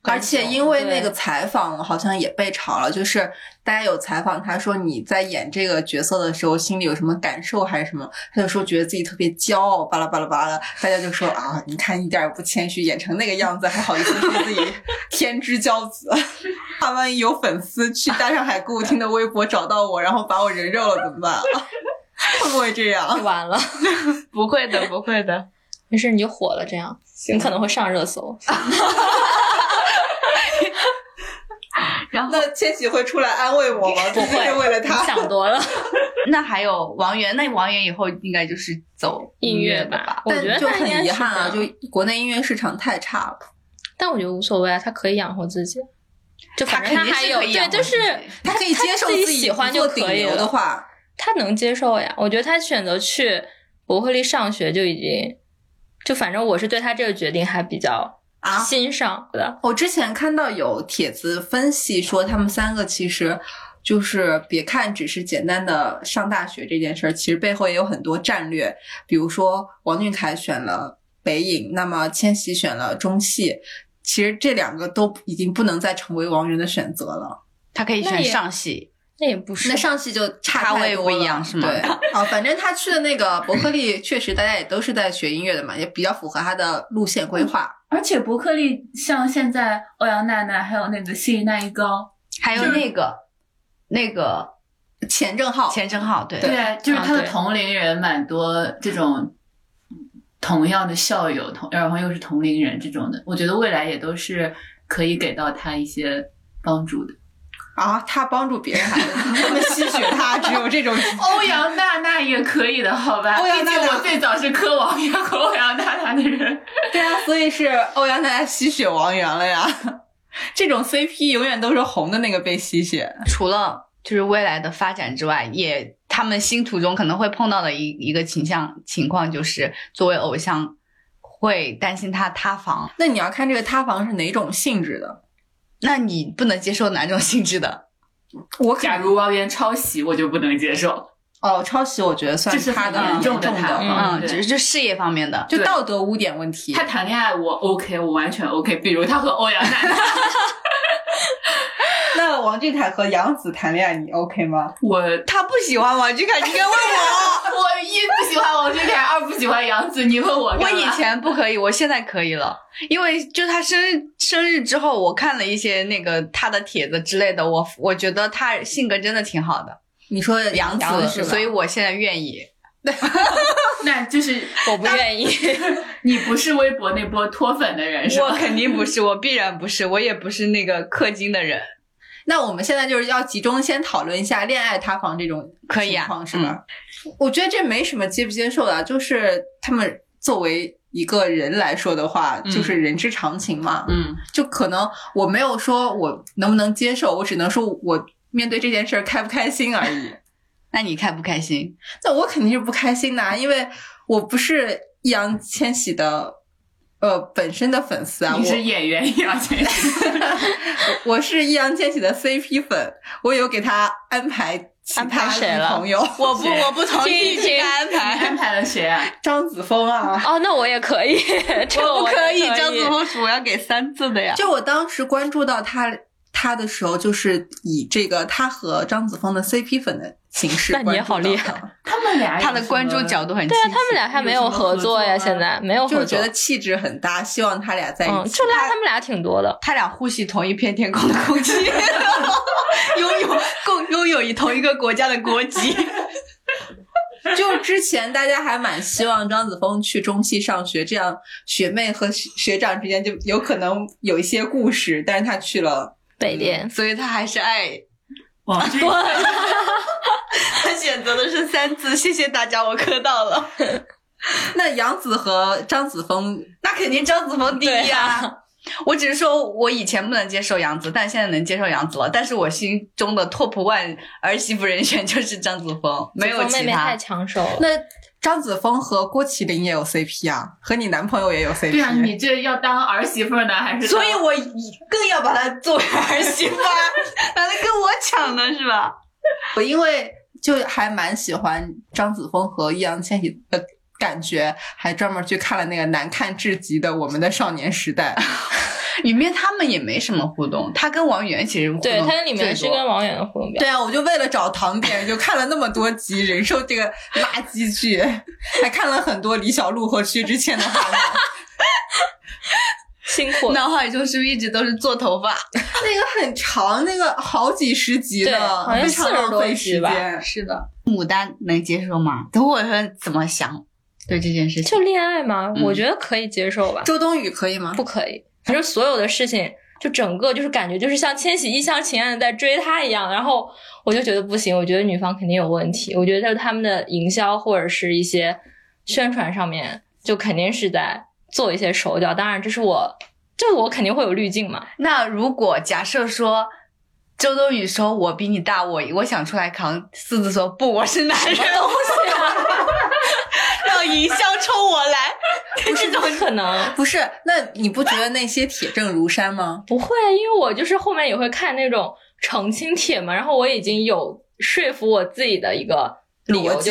而且因为那个采访好像也被炒了，就是大家有采访他说你在演这个角色的时候心里有什么感受还是什么，他就说觉得自己特别骄傲，巴拉巴拉巴拉，大家就说啊，你看一点也不谦虚，演成那个样子还好意思说自己天之骄子，怕万一有粉丝去大上海歌舞厅的微博找到我，然后把我人肉了怎么办啊？会不会这样？完了。不会的，不会的。没事，你就火了，这样你可能会上热搜。然后那千玺会出来安慰我吗？不会是为了你他。想多了，那还有王源，那王源以后应该就是走音乐的吧。我但觉得就很遗憾啊，就国内音乐市场太差了。但我觉得无所谓啊，他可以养活自己。就反正他还有对，就是他可以接受自己己喜欢就可以了的话，他能接受呀。我觉得他选择去伯克利上学就已经，就反正我是对他这个决定还比较啊欣赏的。我之前看到有帖子分析说，他们三个其实就是别看只是简单的上大学这件事儿，其实背后也有很多战略。比如说王俊凯选了北影，那么千玺选了中戏，其实这两个都已经不能再成为王源的选择了。他可以选上戏，那也不是那上戏就差咖位不一太多了样是吗对，啊，反正他去的那个伯克利，确实大家也都是在学音乐的嘛，也比较符合他的路线规划。而且伯克利像现在欧阳娜娜还有那个谢娜一高，还有那个那个钱正浩，钱正浩，对对对，就是他的同龄人蛮多这种同样的校友，同然后又是同龄人这种的，我觉得未来也都是可以给到他一些帮助的。啊，他帮助别人还他们吸血他，只有这种 欧阳娜娜也可以的，好吧？欧阳娜娜毕竟我最早是磕王源 和欧阳娜娜的人。对啊，所以是欧阳娜娜吸血王源了呀。这种 CP 永远都是红的那个被吸血。除了就是未来的发展之外，也他们星途中可能会碰到的一一个倾向情况，就是作为偶像会担心他塌房。那你要看这个塌房是哪种性质的。那你不能接受哪种性质的？我假如王源抄袭，我就不能接受。哦，抄袭我觉得算这是他的重重的嗯，只是就事业方面的。就道德污点问题。他谈恋爱我 OK，我完全 OK。比如他和欧阳娜娜，那王俊凯和杨紫谈恋爱，你 OK 吗？我他不喜欢王俊凯，你该问我。我一不喜欢王俊凯，二不喜欢杨紫，你问我我以前不可以，我现在可以了，因为就他生日生日之后，我看了一些那个他的帖子之类的，我我觉得他性格真的挺好的，你说杨紫是吧？所以我现在愿意。那就是我不愿意。你不是微博那波脱粉的人是吧？我肯定不是，我必然不是，我也不是那个氪金的人。那我们现在就是要集中先讨论一下恋爱塌房这种可以啊情况是吧？我觉得这没什么接不接受的啊，就是他们作为一个人来说的话，嗯就是人之常情嘛。嗯，就可能我没有说我能不能接受，我只能说我面对这件事儿开不开心而已。那你开不开心？那我肯定是不开心的啊，因为我不是易烊千玺的呃本身的粉丝啊，我你是演员易烊千玺，我是易烊千玺的 CP 粉，我有给他安排其安排他女谁了朋友，我不，我不同意听这个安排。安排了谁啊？张子枫啊。哦，那我也可以，这我不可以，可张子枫是我要给三字的呀。就我当时关注到他他的时候，就是以这个他和张子枫的 CP 粉的形式那你也好关注到厉害的，他们俩他的关注角度很对啊，他们俩还没有合作呀，现在没有合作就是觉。得气质很搭，希望他俩在一嗯，起。就拉他们俩挺多的。他俩呼吸同一片天空的空气，拥有共拥有一同一个国家的国籍。就之前大家还蛮希望张子枫去中戏上学，这样学妹和学学长之间就有可能有一些故事，但是他去了北电。所以他还是爱王俊对，他选择的是三字。谢谢大家，我磕到了。那杨紫和张子枫，那肯定张子枫第一对啊！我只是说我以前不能接受杨紫，但现在能接受杨紫了。但是我心中的 top one 儿媳妇人选就是张子枫，没有其他妹妹太。抢手了。那张子枫和郭麒麟也有 CP 啊，和你男朋友也有 CP。对啊，你这要当儿媳妇呢，还是所以我更要把他作为儿媳妇儿，哪能跟我抢呢？是吧？我因为就还蛮喜欢张子枫和易烊千玺的感觉，还专门去看了那个难看至极的《我们的少年时代》。里面他们也没什么互动，他跟王源其实互动对，他里面是跟王源的互动。对啊，我就为了找糖点，就看了那么多集，忍受这个垃圾剧，还看了很多李小璐和薛之谦的画面。辛苦了。脑海中是不是一直都是做头发？那个很长，那个好几十集对的，好像非常40多浪费集吧时间。是的，牡丹能接受吗？等我说怎么想对这件事情？就恋爱吗？嗯我觉得可以接受吧。周冬雨可以吗？不可以，反正所有的事情，就整个就是感觉就是像千玺一厢情愿的在追她一样，然后我就觉得不行，我觉得女方肯定有问题，我觉得他们的营销或者是一些宣传上面，就肯定是在做一些手脚。当然，这是我，这我肯定会有滤镜嘛。那如果假设说周冬雨说我比你大，我我想出来扛，四子说不，我是男人，让营销冲我来，这怎么可能，不是，那你不觉得那些铁证如山吗？不会，因为我就是后面也会看那种澄清帖嘛，然后我已经有说服我自己的一个理由。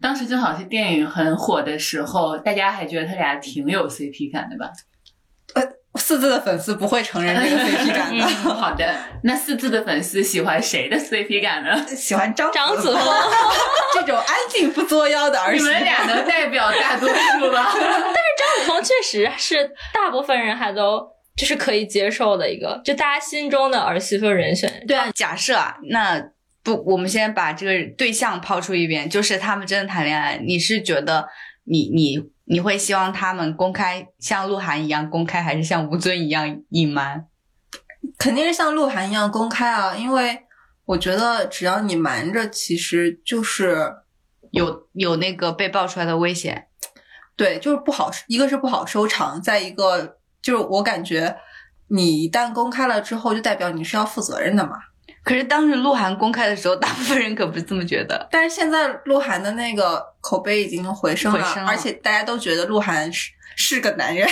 当时正好是电影很火的时候，大家还觉得他俩挺有 CP 感的吧？四字的粉丝不会承认这个 CP 感的，好的，那四字的粉丝喜欢谁的 CP 感呢？喜欢张张子枫，这种安静不作妖的儿媳妇。你们俩能代表大多数吗？张子枫确实是大部分人还都就是可以接受的一个，就大家心中的儿媳妇人选。对啊，假设啊，那不，我们先把这个对象抛出一边，就是他们真的谈恋爱，你是觉得你你你会希望他们公开像鹿晗一样公开，还是像吴尊一样隐瞒？肯定是像鹿晗一样公开啊，因为我觉得只要你瞒着，其实就是有有那个被爆出来的危险，对，就是不好，一个是不好收场，再一个就是我感觉你一旦公开了之后，就代表你是要负责任的嘛。可是当时鹿晗公开的时候，大部分人可不是这么觉得。但是现在鹿晗的那个口碑已经回升了，升了而且大家都觉得鹿晗是是个男人。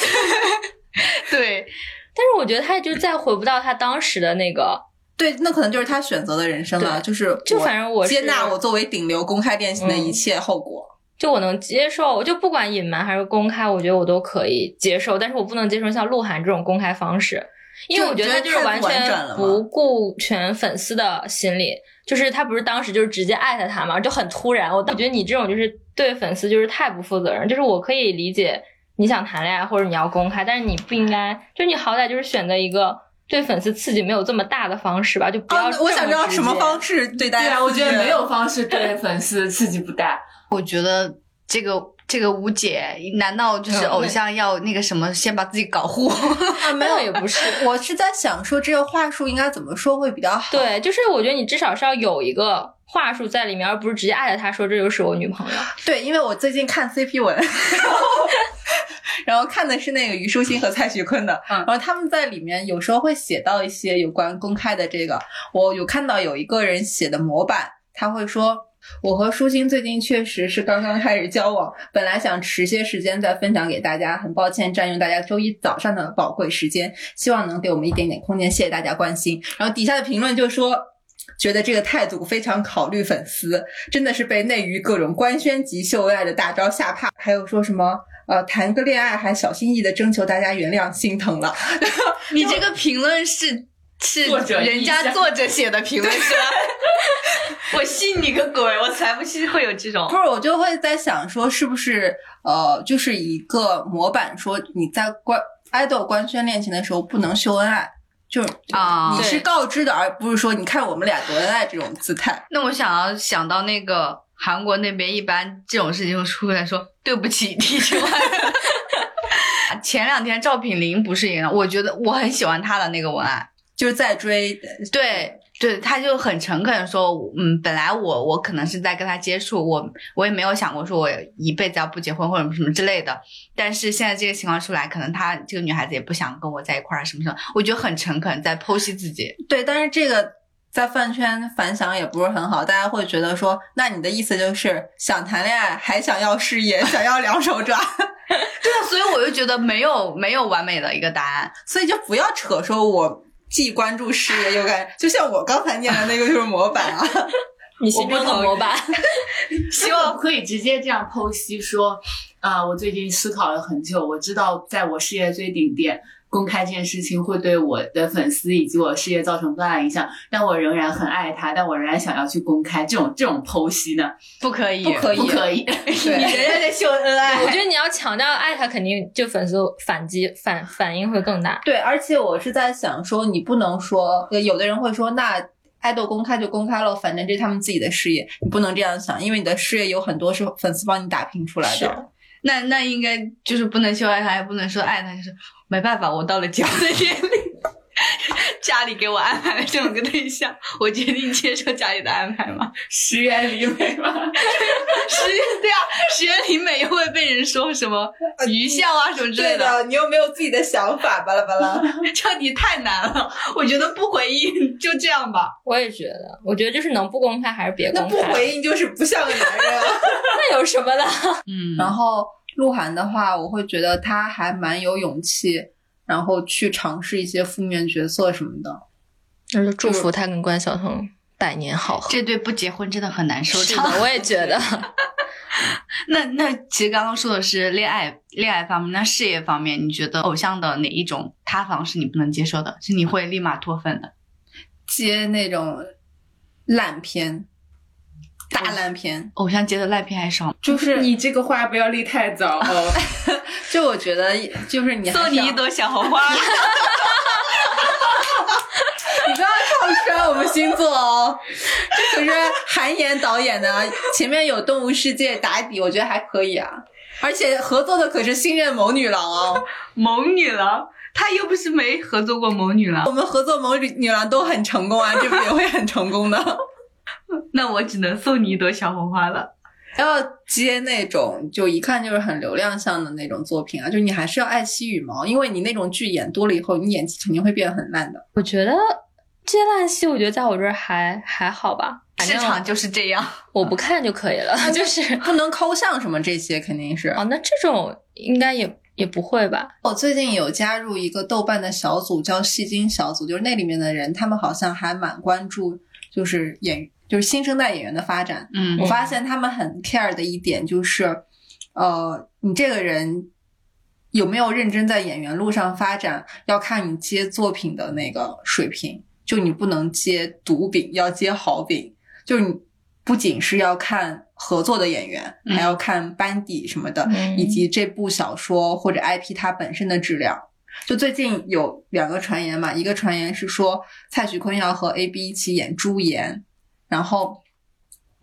对，但是我觉得他就再回不到他当时的那个，对，那可能就是他选择的人生了，就是就反正我接纳我作为顶流公开恋情的嗯一切后果。就我能接受，就不管隐瞒还是公开，我觉得我都可以接受，但是我不能接受像鹿晗这种公开方式，因为我觉得他就是完全不顾全粉丝的心理。就是他不是当时就是直接艾特他嘛，就很突然。我我觉得你这种就是对粉丝就是太不负责任。就是我可以理解你想谈恋爱或者你要公开，但是你不应该，就你好歹就是选择一个对粉丝刺激没有这么大的方式吧，就不要、啊，我想知道什么方式对待对啊，我觉得没有方式对粉丝刺激不大。我觉得这个这个吴姐，难道就是嗯偶像要那个什么，先把自己搞糊？啊，没有也不是。我是在想说这个话术应该怎么说会比较好。对，就是我觉得你至少是要有一个话术在里面，而不是直接艾特他说这就是我女朋友。对，因为我最近看 CP 文，然后 然后看的是那个虞书欣和蔡徐坤的，嗯然后他们在里面有时候会写到一些有关公开的这个，我有看到有一个人写的模板，他会说。我和舒心最近确实是刚刚开始交往，本来想迟些时间再分享给大家，很抱歉占用大家周一早上的宝贵时间，希望能给我们一点点空间，谢谢大家关心。然后底下的评论就说，觉得这个态度非常考虑粉丝，真的是被内娱各种官宣及秀恩爱的大招吓怕。还有说什么呃，谈个恋爱还小心翼翼的征求大家原谅，心疼了。你这个评论是是作者人家作者写的评论是吧？我信你个鬼！我才不信会有这种不。是，我就会在想说，是不是呃，就是一个模板，说你在官爱豆官宣恋情的时候不能秀恩爱，就是啊你是告知的，而不是说你看我们俩多恩爱这种姿态。那我想要想到那个韩国那边，一般这种事情出来说对不起，提出来。前两天赵品霖不是也让我觉得我很喜欢他的那个文案，就是在追，对对，他就很诚恳的说，嗯，本来我我可能是在跟他接触，我我也没有想过说我一辈子要不结婚或者什么之类的，但是现在这个情况出来，可能他这个女孩子也不想跟我在一块儿什么什么，我觉得很诚恳，在剖析自己。对，但是这个在饭圈反响也不是很好，大家会觉得说，那你的意思就是想谈恋爱，还想要事业，想要两手抓，对啊，所以我就觉得没有没有完美的一个答案。所以就不要扯说我既关注事业又干，就像我刚才念的那个就是模板啊。你心中的模板，希望可以直接这样剖析说，啊、我最近思考了很久，我知道在我事业最顶点。公开这件事情会对我的粉丝以及我的事业造成多大影响？但我仍然很爱他，但我仍然想要去公开这种这种剖析呢？不可以，不可以不可以。你仍然在秀恩爱。我觉得你要强调爱他，肯定就粉丝反击反反应会更大。对，而且我是在想说，你不能说，呃有的人会说，那爱豆公开就公开了，反正这是他们自己的事业，你不能这样想，因为你的事业有很多是粉丝帮你打拼出来的。那那应该就是不能秀爱他，也不能说爱他，就是没办法，我到了交的年龄，家里给我安排了这么个对象，我决定接受家里的安排嘛。石原里美吗？石原对啊，石原里美又会被人说什么愚孝啊什么之类对的，你又没有自己的想法，巴拉巴拉。这题太难了，我觉得不回应就这样吧。我也觉得，我觉得就是能不公开还是别公开那不。回应就是不像个男人啊。那有什么的？嗯然后鹿晗的话，我会觉得他还蛮有勇气，然后去尝试一些负面角色什么的。那就祝福他跟关晓彤百年好合。这对不结婚真的很难收是场。的，我也觉得。那那其实刚刚说的是恋爱恋爱方面，那事业方面，你觉得偶像的哪一种塌房是你不能接受的，是你会立马脱粉的？接那种烂片，大烂片，偶像接的烂片还少吗，就是你这个话不要立太早哦。就我觉得就是你还是要送你一朵小红花。你不要唱衰我们星座哦。这可是韩延导演的，前面有《动物世界》打底，我觉得还可以啊。而且合作的可是新任萌女郎哦，萌女郎，她又不是没合作过萌女郎我，们合作萌女女郎都很成功啊，这部也会很成功的。那我只能送你一朵小红花了。要接那种就一看就是很流量向的那种作品啊，就你还是要爱惜羽毛，因为你那种剧演多了以后，你演技肯定会变得很烂的。我觉得接烂戏，我觉得在我这儿还还好吧，反正市场就是这样，我不看就可以了，就是不能抠像什么这些肯定是。哦，那这种应该也也不会吧？我最近有加入一个豆瓣的小组，叫戏精小组，就是那里面的人，他们好像还蛮关注，就是演就是新生代演员的发展。嗯我发现他们很 care 的一点就是，呃，你这个人有没有认真在演员路上发展，要看你接作品的那个水平。就你不能接毒饼，要接好饼。就是你不仅是要看合作的演员，嗯还要看班底什么的，嗯以及这部小说或者 IP 它本身的质量。就最近有两个传言嘛，一个传言是说蔡徐坤要和 AB 一起演朱颜，然后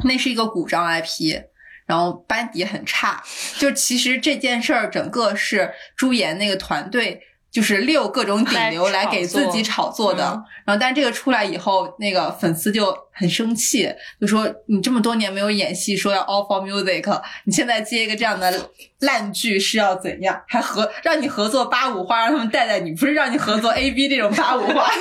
那是一个古装 IP，然后班底很差。就其实这件事儿整个是朱颜那个团队。就是六各种顶流来给自己炒作的，嗯然后但这个出来以后，那个粉丝就很生气，就说你这么多年没有演戏，说要 all for music，你现在接一个这样的烂剧是要怎样？还合让你合作八五花，让他们带带你，不是让你合作 A B 这种八五花。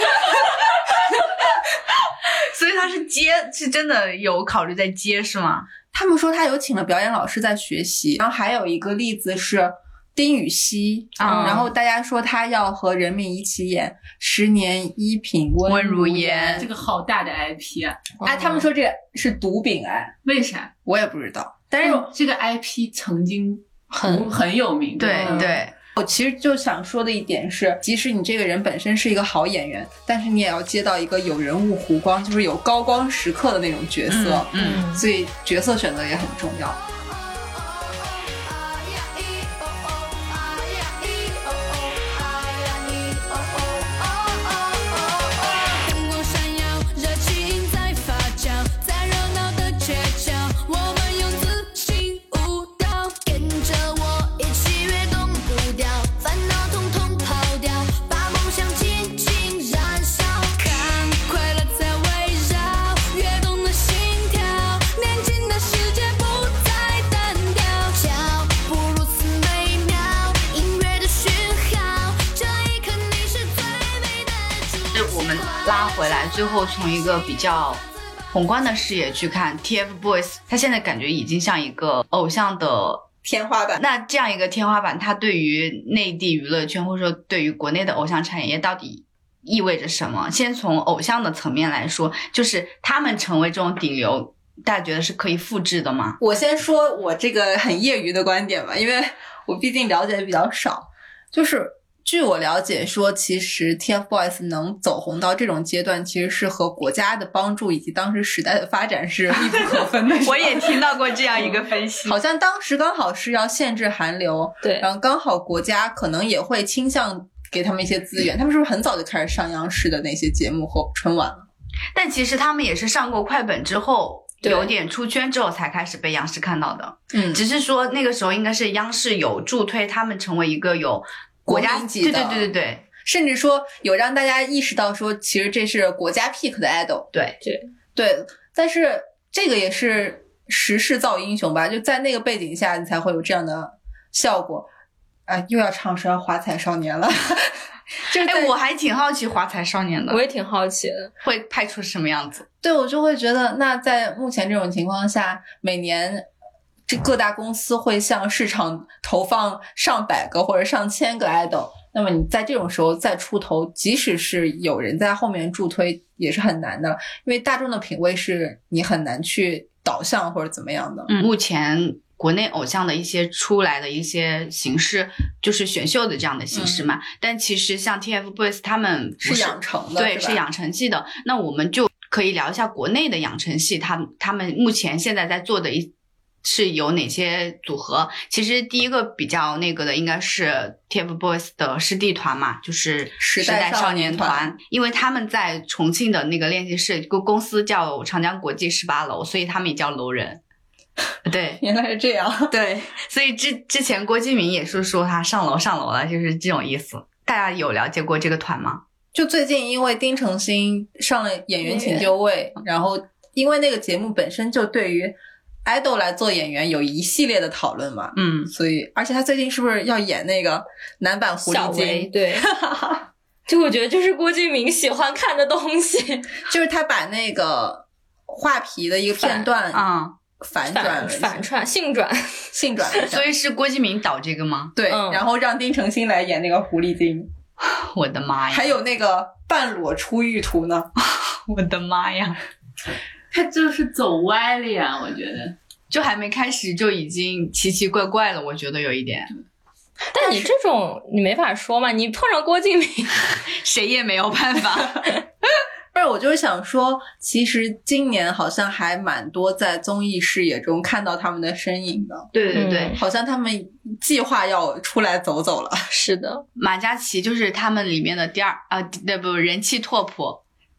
所以他是接，是真的有考虑在接是吗？他们说他有请了表演老师在学习，然后还有一个例子是丁禹兮，啊。然后大家说他要和任敏一起演《十年一品温温如言言这个好大的 IP 啊！哎，他们说这个是毒饼哎，为啥？我也不知道，但是这个 IP 曾经很很有名，吧对对，我其实就想说的一点是，即使你这个人本身是一个好演员，但是你也要接到一个有人物弧光，就是有高光时刻的那种角色，嗯嗯，所以角色选择也很重要。回来，最后从一个比较宏观的视野去看 TFBOYS，他现在感觉已经像一个偶像的。天花板。那这样一个天花板，它对于内地娱乐圈或者说对于国内的偶像产业到底意味着什么？先从偶像的层面来说，就是他们成为这种顶流，大家觉得是可以复制的吗？我先说我这个很业余的观点吧，因为我毕竟了解的比较少。就是据我了解说，其实 TFBOYS 能走红到这种阶段，其实是和国家的帮助以及当时时代的发展是密不可分的。我也听到过这样一个分析，好像当时刚好是要限制韩流，对，然后刚好国家可能也会倾向给他们一些资源。他们是不是很早就开始上央视的那些节目和春晚了？但其实他们也是上过快本之后，有点出圈之后才开始被央视看到的。嗯只是说那个时候应该是央视有助推他们成为一个有国家级对的对对对对甚至说有让大家意识到说，其实这是国家 pick 的 idol。对，对对，但是这个也是时势造英雄吧，就在那个背景下，你才会有这样的效果。啊，又要唱说华彩少年了，就哎，我还挺好奇华彩少年的我也挺好奇的。会拍出什么样子。对我就会觉得，那在目前这种情况下，每年这各大公司会向市场投放上百个或者上千个 idol，那么你在这种时候再出头，即使是有人在后面助推，也是很难的，因为大众的品味是你很难去导向或者怎么样的。嗯，目前国内偶像的一些出来的一些形式，就是选秀的这样的形式嘛。但其实像 TFBOYS 他们不是养成的，对，是是养成系的。那我们就可以聊一下国内的养成系，他们他们目前现在在做的一是有哪些组合？其实第一个比较那个的应该是 TFBOYS 的师弟团嘛，就是时代少年团因为他们在重庆的那个练习室，公公司叫长江国际十八楼，所以他们也叫楼人。对 原来是这样。对，所以之之前郭敬明也是说他上楼上楼了，就是这种意思。大家有了解过这个团吗？就最近因为丁程鑫上了《演员请就位》，然后因为那个节目本身就对于 idol 来做演员有一系列的讨论嘛，嗯，所以而且他最近是不是要演那个男版狐狸精？对，就我觉得就是郭敬明喜欢看的东西，就是他把那个画皮的一个片段啊、反转反串性转，性转 所以是郭敬明导这个吗？对，嗯然后让丁程鑫来演那个狐狸精，我的妈呀！还有那个半裸出浴图呢。我的妈呀！他就是走歪了呀，我觉得。就还没开始就已经奇奇怪怪了，我觉得有一点，但你这种你没法说嘛，你碰上郭敬明，谁也没有办法。不是，我就是想说，其实今年好像还蛮多在综艺视野中看到他们的身影的，对对对，嗯好像他们计划要出来走走了。是的，马嘉祺就是他们里面的第二啊，那不人气 top，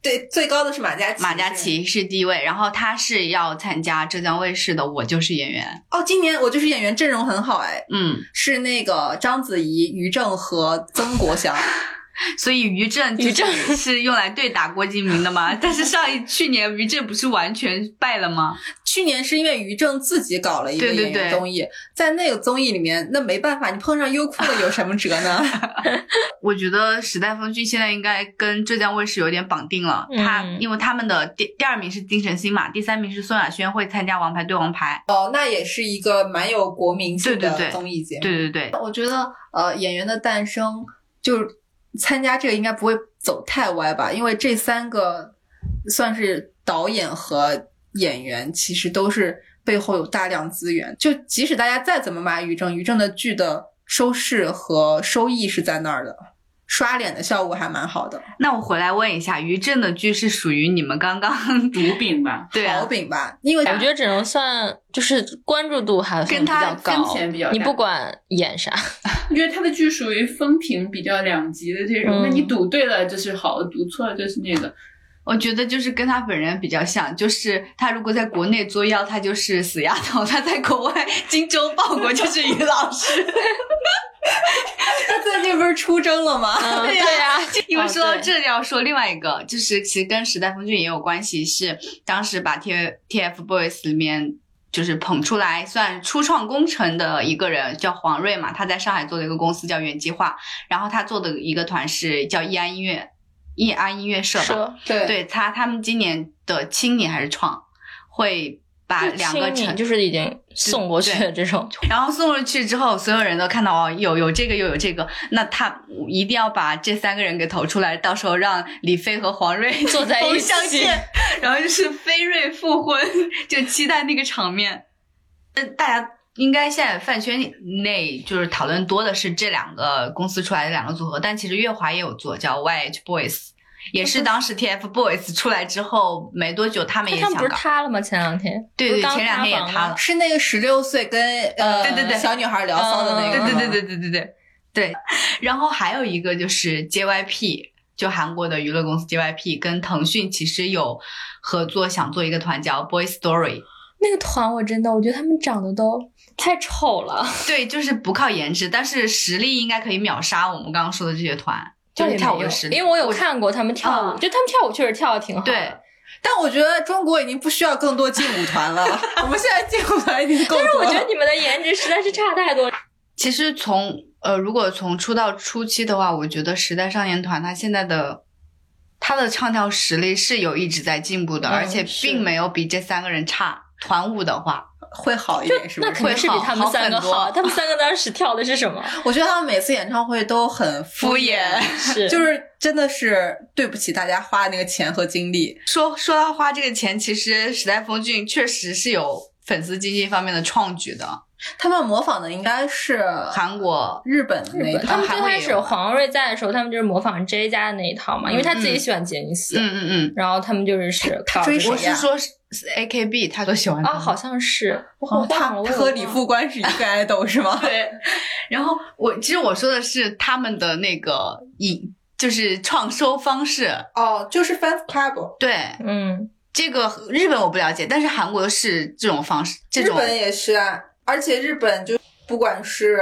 对，最高的是马嘉祺。马嘉祺是第一位，然后他是要参加浙江卫视的《我就是演员》，哦，今年我就是演员阵容很好哎，嗯，是那个章子怡、于正和曾国祥。所以于正于正是用来对打郭敬明的吗？但是上一去年于正不是完全败了吗？去年是因为于正自己搞了一个对对演员对综艺，在那个综艺里面，那没办法，你碰上优酷的有什么辙呢？我觉得时代峰峻现在应该跟浙江卫视有点绑定了，嗯他因为他们的第第二名是金晨星嘛，第三名是宋亚轩会参加《王牌对王牌哦，那也是一个蛮有国民性的综艺节》，目。对对对，我觉得呃，演员的诞生就是参加这个应该不会走太歪吧，因为这三个算是导演和演员，其实都是背后有大量资源。就即使大家再怎么骂于正，于正的剧的收视和收益是在那儿的，刷脸的效果还蛮好的。那我回来问一下，于正的剧是属于你们刚刚毒饼吧，对啊好？饼吧，因为我觉得只能算就是关注度还算比跟他较高跟，前比较大你不管演啥，我觉得他的剧属于风评比较两极的这种，嗯那你赌对了就是好，赌错了就是那个。我觉得就是跟他本人比较像，就是他如果在国内作妖，他就是死丫头；他在国外荆州报国就是于老师。他最近不是出征了吗？嗯，对呀，因为说到这里，要说另外一个，就是其实跟时代峰峻也有关系，是当时把 T TFBOYS 里面就是捧出来算初创工程的一个人，叫黄睿嘛，他在上海做的一个公司叫原计划，然后他做的一个团是叫易安音乐。易安音乐社吧，对对他他们今年的青年还是创会把两个亲你城就是已经送过去的这种，然后送过去之后，所有人都看到哦，有有这个又有这个，那他一定要把这三个人给投出来，到时候让李飞和黄睿 坐在 一同起然后就是飞瑞复婚，就期待那个场面。那大家应该现在饭圈内就是讨论多的是这两个公司出来的两个组合，但其实乐华也有做叫 YH Boys，也是当时 TFBOYS 出来之后没多久，他们那他们不是。塌了吗？前两天对对，前两天也塌了。是那个十六岁跟呃对对对小女孩聊骚的那个，嗯对对对对对对对对。然后还有一个就是 JYP，就韩国的娱乐公司 JYP 跟腾讯其实有合作，想做一个团叫 Boy Story。那个团我真的，我觉得他们长得都太丑了，对，就是不靠颜值，但是实力应该可以秒杀我们刚刚说的这些团，就是跳舞的实力。因为我有看过他们跳舞，啊就他们跳舞确实跳的挺好的。对，但我觉得中国已经不需要更多劲舞团了，我们现在劲舞团已经够了但是。我觉得你们的颜值实在是差太多。其实从呃，如果从出道初期的话，我觉得时代少年团他现在的他的唱跳实力是有一直在进步的，嗯而且并没有比这三个人差。团舞的话，会好一点，是不是？那肯定是比他们三个会好好他们三个当时跳的是什么？我觉得他们每次演唱会都很敷衍 是就是真的是对不起大家花的那个钱和精力。说说到花这个钱，其实时代峰峻确实是有粉丝经济方面的创举的。他们模仿的应该是韩国日本的那一套他们最开始黄睿在的时候，他们就是模仿 J 家的那一套嘛，因为他自己喜欢杰尼斯，嗯嗯嗯，然后他们就是是追谁呀我是说 AKB，他都喜欢啊，好像是我哦他和李副官是一个 idol 是吗？对，然后我其实我说的是他们的那个引，就是创收方式。哦，就是 fans club。对，嗯，这个日本我不了解，但是韩国是这种方式，这种日本也是啊，而且日本就不管是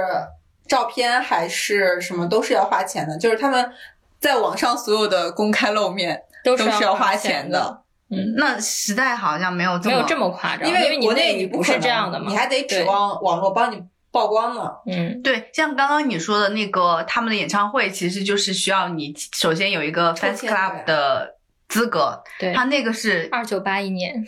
照片还是什么，都是要花钱的。就是他们在网上所有的公开露面都都是要花花钱的，嗯，那时代好像没有这么没有这么夸张，因为国内你不是这样的嘛，你还得指望网络帮你曝光呢。嗯，对，像刚刚你说的那个他们的演唱会，其实就是需要你首先有一个 fans 签 club 的资格，对，他那个是二九八一年，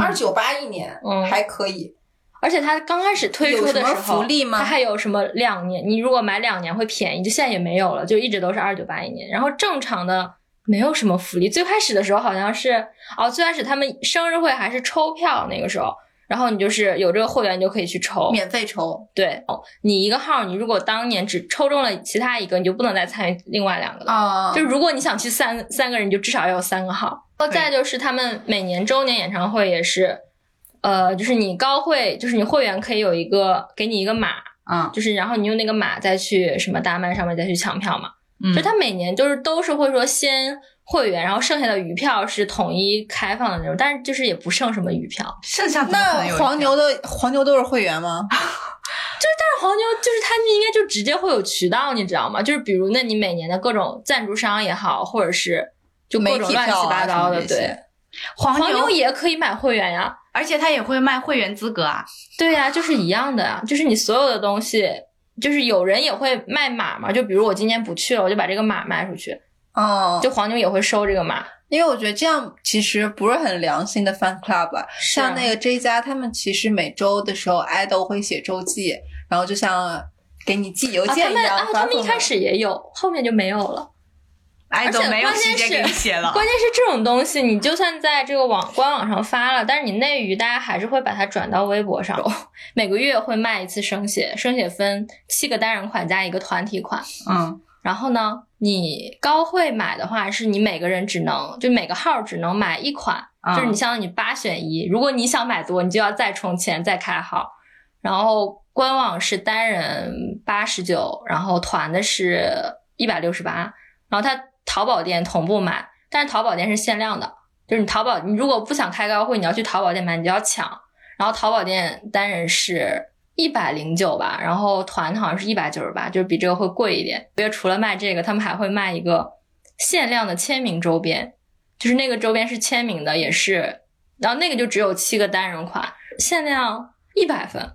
二九八一年嗯还可以，而且它刚开始推出的时有什么候，福利吗它还有什么两年？你如果买两年会便宜，就现在也没有了，就一直都是二九八一年。然后正常的没有什么福利。最开始的时候好像是哦，最开始他们生日会还是抽票那个时候，然后你就是有这个会员，你就可以去抽。免费抽。对，哦，你一个号，你如果当年只抽中了其他一个，你就不能再参与另外两个了。啊就如果你想去三三个人，你就至少要有三个号。然后再就是他们每年周年演唱会也是，呃，就是你高会，就是你会员可以有一个给你一个码，嗯就是然后你用那个码再去什么大麦上面再去抢票嘛。嗯就他每年就是都是会说先会员，然后剩下的余票是统一开放的那种，但是就是也不剩什么余票。剩下那黄牛的黄牛都是会员吗？就是但是黄牛就是他们应该就直接会有渠道，你知道吗？就是比如那你每年的各种赞助商也好，或者是就各种乱七八糟的，对。黄黄牛也可以买会员呀。而且他也会卖会员资格啊。对呀、就是一样的呀，就是你所有的东西，就是有人也会卖码嘛，就比如我今天不去了，我就把这个码卖出去，哦，就黄牛也会收这个码。因为我觉得这样其实不是很良心的 fan club 像那个 J 家，他们其实每周的时候，idol 会写周记，然后就像给你寄邮啊，件一样他们啊，他们一开始也有，后面就没有了。爱而且豆没有关键时间给你是写了。关键是这种东西，你就算在这个网官网上发了，但是你内娱大家还是会把它转到微博上。每个月会卖一次生写，生写分七个单人款加一个团体款。嗯，然后呢，你高会买的话，是你每个人只能就每个号只能买一款，嗯就是你相当于你八选一。如果你想买多，你就要再充钱再开号。然后官网是单人八十九，然后团的是一百六十八。然后它淘宝店同步买，但是淘宝店是限量的，就是你淘宝你如果不想开高会，你要去淘宝店买，你就要抢。然后淘宝店单人是一百零九吧，然后团好像是一百九十八，就是比这个会贵一点。因为除了卖这个，他们还会卖一个限量的签名周边，就是那个周边是签名的，也是，然后那个就只有七个单人款，限量一百分，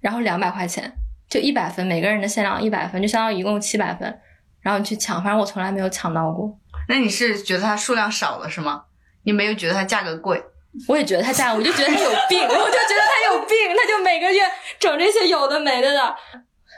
然后两百块钱，就一百分，每个人的限量一百分，就相当于一共七百分，然后你去抢，反正我从来没有抢到过。那你是觉得它数量少了是吗？你没有觉得它价格贵？我也觉得他这样，我就觉得他有病，我就觉得他有病，他就每个月整这些有的没的的。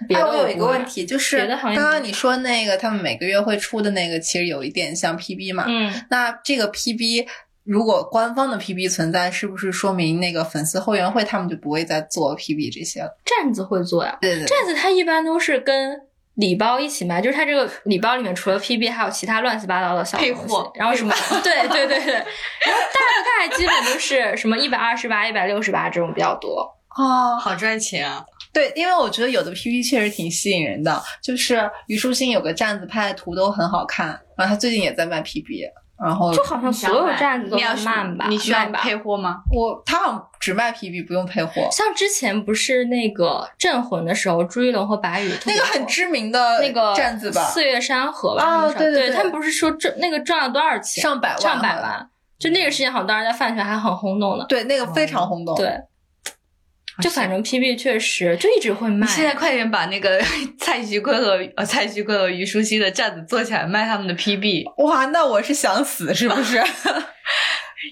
别哎，的我有一个问题，就是刚刚你说那个他们每个月会出的那个，其实有一点像 PB 嘛。嗯，那这个 PB 如果官方的 PB 存在，是不是说明那个粉丝后援会他们就不会再做 PB 这些了？站子会做呀，对对对，站子它一般都是跟礼包一起卖，就是它这个礼包里面除了 PB 还有其他乱七八糟的小配东西货然后什么对对对对，然后大概基本都是什么一百二十八、一百六十八这种比较多。哦，好赚钱啊！对，因为我觉得有的 PB 确实挺吸引人的，就是虞书欣有个站子拍的图都很好看，然后她最近也在卖 PB，然后就好像所有站子都你要在卖吧，你需要配货吗？我他好像只卖 PB 不用配货，像之前不是那个镇魂的时候，朱一龙和白宇那个很知名的那个站子吧，四月山河吧，哦他们说对对对他们不是说赚那个赚了多少钱？上百万上百万。就那个事情，好像当时在饭圈还很轰动的。对，那个非常轰动。对，就反正 PB 确实就一直会卖。现在快点把那个 蔡徐坤和呃蔡徐坤和虞书欣的站子做起来，卖他们的 PB，哇，那我是想死是不是？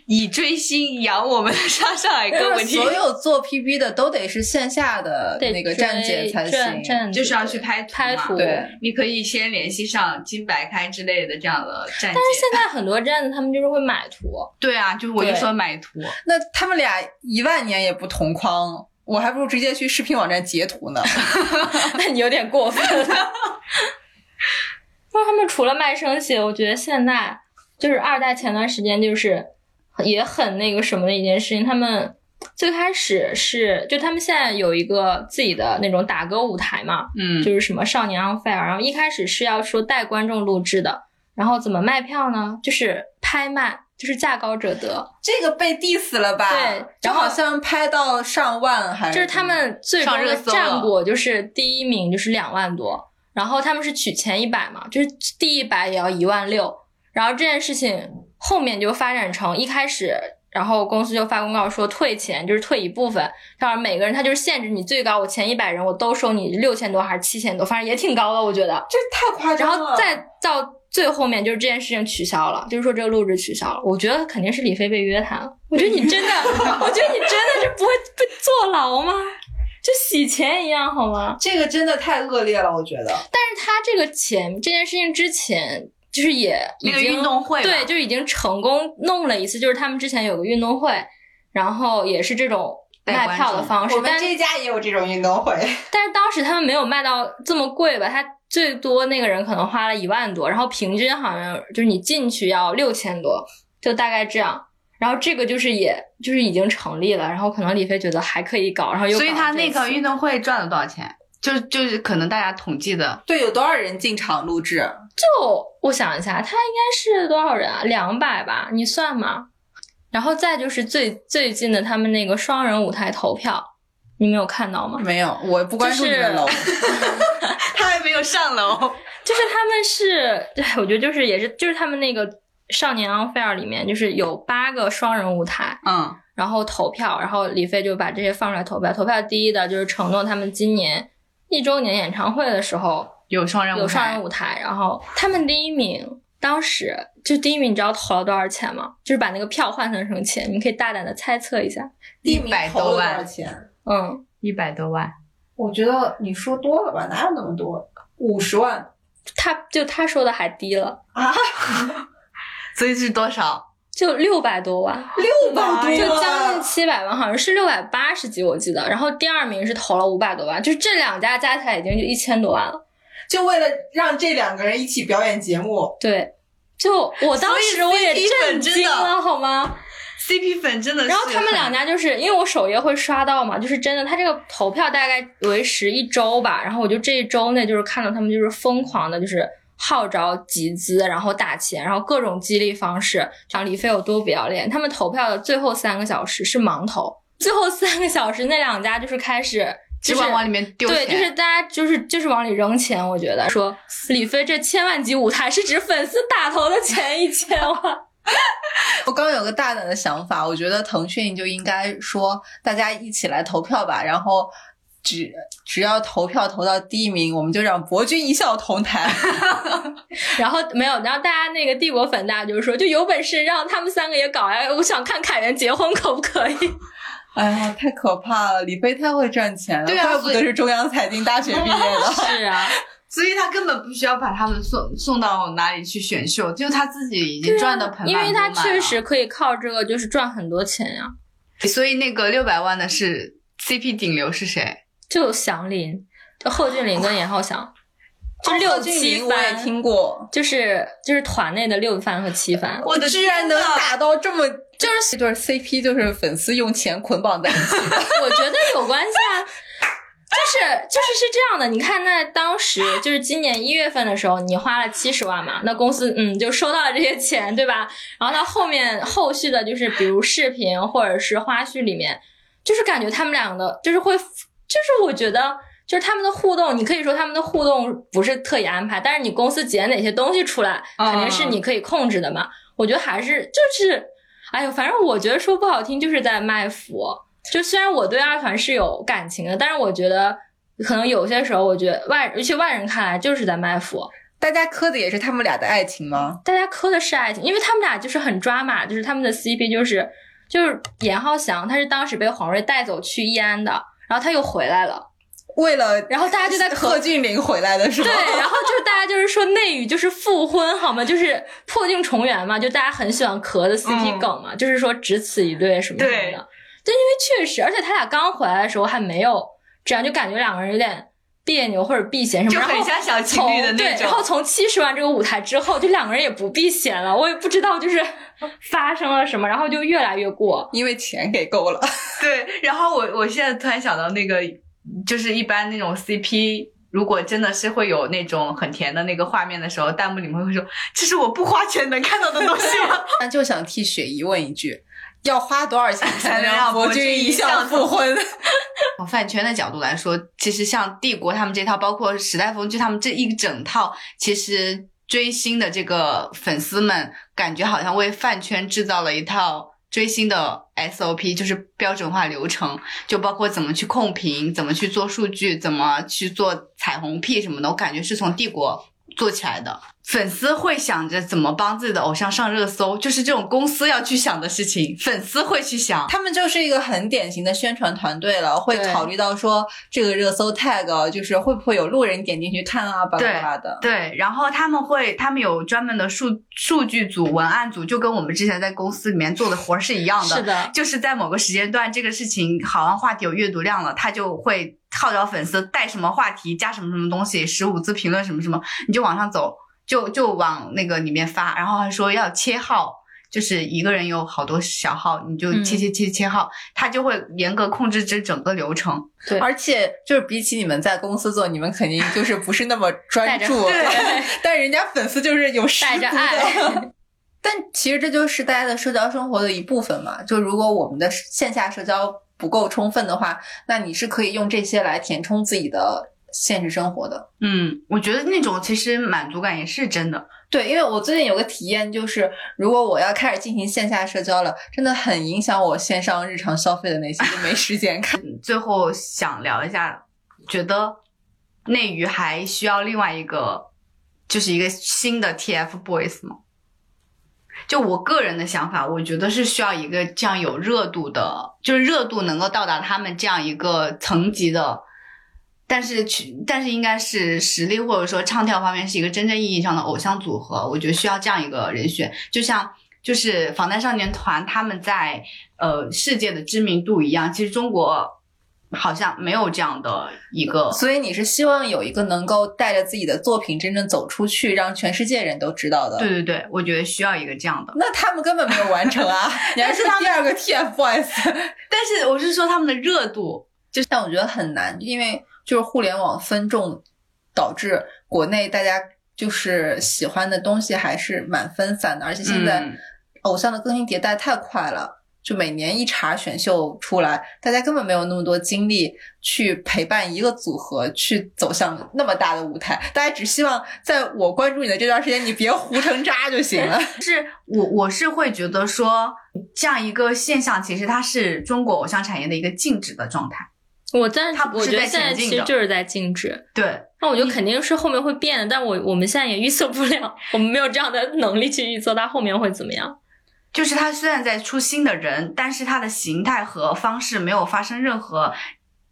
以追星养我们的上上海歌就是舞厅。所有做 PB 的都得是线下的那个站姐才行。站站就是要去拍图嘛拍图。对你可以先联系上金白开之类的这样的站姐。但是现在很多站子他们就是会买图，对啊，就是我就说买图，那他们俩一万年也不同框，我还不如直接去视频网站截图呢。那你有点过分了。那他们除了卖生写，我觉得现在就是二代前段时间就是也很那个什么的一件事情。他们最开始是就他们现在有一个自己的那种打歌舞台嘛，嗯，就是什么少年 unfair，然后一开始是要说带观众录制的，然后怎么卖票呢？就是拍卖，就是价高者得，这个被 diss 了吧？对然后就好像拍到上万还就是他们最终的战果就是第一名就是两万多，然后他们是取前一百嘛，就是第一百也要一万六，然后这件事情后面就发展成一开始。然后公司就发公告说退钱，就是退一部分，让每个人他就是限制你最高，我前一百人我都收你六千多还是七千多，反正也挺高的，我觉得。这太夸张了。然后再到最后面，就是这件事情取消了，就是说这个录制取消了。我觉得肯定是李飞被约谈了。我觉得你真的，我觉得你真的是不会被坐牢吗？就洗钱一样好吗？这个真的太恶劣了，我觉得。但是他这个钱这件事情之前，就是也已那个经运动会对，就已经成功弄了一次，就是他们之前有个运动会，然后也是这种卖票的方式，我们但这家也有这种运动会。但是当时他们没有卖到这么贵吧？他最多那个人可能花了一万多，然后平均好像就是你进去要六千多，就大概这样。然后这个就是也就是已经成立了，然后可能李飞觉得还可以搞，然后又所以他那个运动会赚了多少钱？就就是可能大家统计的，对，有多少人进场录制？就我想一下，他应该是多少人啊？两百吧，你算嘛。然后再就是最最近的他们那个双人舞台投票，你没有看到吗？没有，我不关注你的楼。他还没有上楼。就是他们是，对我觉得就是也是就是他们那个少年 on fair 里面就是有八个双人舞台，嗯，然后投票，然后李飞就把这些放出来投票。投票第一的就是承诺他们今年一周年演唱会的时候有双人舞台，有双人舞台，然后他们第一名。当时就第一名，你知道投了多少钱吗？就是把那个票换算成钱，你可以大胆的猜测一下。第一名100投了多多万少钱？嗯，一百多万。我觉得你说多了吧，哪有那么多？五十万他就他说的还低了，啊，所以是多少？就六百多万。六百多万，就将近七百万，好像是六百八十几，我记得。然后第二名是投了五百多万，就是这两家加起来已经就一千多万了。就为了让这两个人一起表演节目。对，就我当时我也震惊了，好吗？CP 粉真的是，然后他们两家就是因为我首页会刷到嘛，就是真的，他这个投票大概维持一周吧，然后我就这一周内就是看到他们就是疯狂的，就是号召集资，然后打钱，然后各种激励方式，像李飞有多不要脸。他们投票的最后三个小时是盲投，最后三个小时那两家就是开始。就是只管往里面丢钱，对，就是大家就是就是往里扔钱，我觉得说李飞这千万级舞台是指粉丝打头的前一千万。我刚有个大胆的想法，我觉得腾讯就应该说大家一起来投票吧，然后只只要投票投到第一名，我们就让博君一笑同台。然后没有，然后大家那个帝国粉，大就是说，就有本事让他们三个也搞哎！我想看凯源结婚，可不可以？哎呀，太可怕了！李飞太会赚钱了，对啊怪不得是中央财经大学毕业的。是啊，所以他根本不需要把他们送送到哪里去选秀，就他自己已经赚的盆满因为他确实可以靠这个就是赚很多钱呀。所以那个六百万的是 CP 顶流是谁？就祥林，就贺峻霖跟严浩翔，就哦六七霖我也，听过，就是就是团内的六番和七番。我居然能打到这么，就是一对 CP，就是粉丝用钱捆绑在一起。我觉得有关系啊，就是就是是这样的。你看，那当时就是今年一月份的时候，你花了七十万嘛，那公司嗯就收到了这些钱，对吧？然后到后面后续的，就是比如视频或者是花絮里面，就是感觉他们两个，就是会，就是我觉得。就是他们的互动，你可以说他们的互动不是特意安排，但是你公司剪哪些东西出来，肯定是你可以控制的嘛。我觉得还是就是，哎呦，反正我觉得说不好听，就是在卖腐。就虽然我对二团是有感情的，但是我觉得可能有些时候，我觉得外，尤其外人看来就是在卖腐。大家磕的也是他们俩的爱情吗？大家磕的是爱情，因为他们俩就是很抓马，就是他们的 CP 就是就是严浩翔，他是当时被黄睿带走去易安的，然后他又回来了，为了然后大家就在贺峻霖回来的时候？对，然后就是大家就是说内娱就是复婚好吗？就是破镜重圆嘛，就大家很喜欢磕的 CP 嗯梗嘛，就是说只此一对什么什么的。对，因为确实，而且他俩刚回来的时候还没有这样，就感觉两个人有点别扭或者避嫌什么，就很像小情侣的从对，然后。从七十万这个舞台之后，就两个人也不避嫌了，我也不知道就是 发生了什么，然后就越来越过。因为钱给够了。对，然后我我现在突然想到那个，就是一般那种 CP。如果真的是会有那种很甜的那个画面的时候，弹幕里面会说：“这是我不花钱能看到的东西吗 那就想替雪姨问一句：要花多少钱 才能让让博君一笑复婚？？” 从饭圈的角度来说，其实像帝国他们这套，包括时代峰峻他们这一整套，其实追星的这个粉丝们，感觉好像为饭圈制造了一套追星的 SOP，就是标准化流程，就包括怎么去控评，怎么去做数据，怎么去做彩虹屁什么的，我感觉是从帝国做起来的。粉丝会想着怎么帮自己的偶像上热搜，就是这种公司要去想的事情，粉丝会去想。他们就是一个很典型的宣传团队了，会考虑到说这个热搜 tag 就是会不会有路人点进去看啊，巴拉巴拉的。对，然后他们会，他们有专门的数数据组、文案组，就跟我们之前在公司里面做的活儿是一样的。是的，就是在某个时间段，这个事情好像话题有阅读量了，他就会号召粉丝带什么话题，加什么什么东西，十五字评论什么什么，你就往上走，就就往那个里面发，然后还说要切号。就是一个人有好多小号，你就切切切切号，他就会严格控制这整个流程。对而且就是比起你们在公司做，你们肯定就是不是那么 专注，对但人家粉丝就是有十带着足的爱。但其实这就是大家的社交生活的一部分嘛。就如果我们的线下社交不够充分的话，那你是可以用这些来填充自己的现实生活的。嗯，我觉得那种其实满足感也是真的。对，因为我最近有个体验，就是如果我要开始进行线下社交了，真的很影响我线上日常消费的那些，就没时间看。最后想聊一下，觉得内娱还需要另外一个，就是一个新的 TFBOYS 吗？就我个人的想法，我觉得是需要一个这样有热度的，就是热度能够到达他们这样一个层级的，但是去，但是应该是实力或者说唱跳方面是一个真正意义上的偶像组合，我觉得需要这样一个人选，就像就是防弹少年团他们在呃世界的知名度一样，其实中国好像没有这样的一个，所以你是希望有一个能够带着自己的作品真正走出去，让全世界人都知道的。对对对，我觉得需要一个这样的。那他们根本没有完成啊！你还是第二个 TFBOYS，但是我是说他们的热度，就但我觉得很难，因为就是互联网分众导致国内大家就是喜欢的东西还是蛮分散的，而且现在嗯偶像的更新迭代太快了。就每年一茬选秀出来，大家根本没有那么多精力去陪伴一个组合去走向那么大的舞台。大家只希望在我关注你的这段时间，你别糊成渣就行了。是我我是会觉得说，这样一个现象，其实它是中国偶像产业的一个静止的状态。我但它不是在我觉得现在其实就是在静止。对，那我觉得肯定是后面会变的，但我我们现在也预测不了，我们没有这样的能力去预测它后面会怎么样。就是他虽然在出新的人，但是他的形态和方式没有发生任何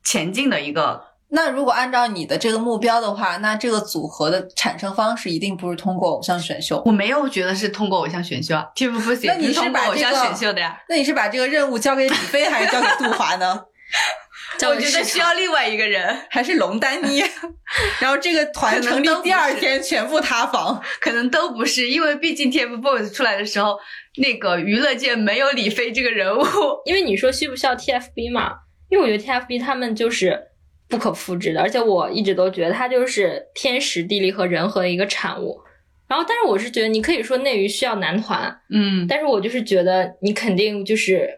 前进的一个。那如果按照你的这个目标的话，那这个组合的产生方式一定不是通过偶像选秀。我没有觉得是通过偶像选秀啊，TFBOYS 那你是不通过偶像把这个选秀的呀。那你是把这个任务交给李飞，还是交给杜华呢？我觉得需要另外一个人，还是龙丹妮？然后这个团成立第二天全部塌房。可能都不是，因为毕竟 TFBOYS 出来的时候，那个娱乐界没有李飞这个人物。因为你说需不需要 TFB 嘛？因为我觉得 TFB 他们就是不可复制的，而且我一直都觉得他就是天时地利和人和的一个产物。然后，但是我是觉得你可以说内娱需要男团，嗯，但是我就是觉得你肯定就是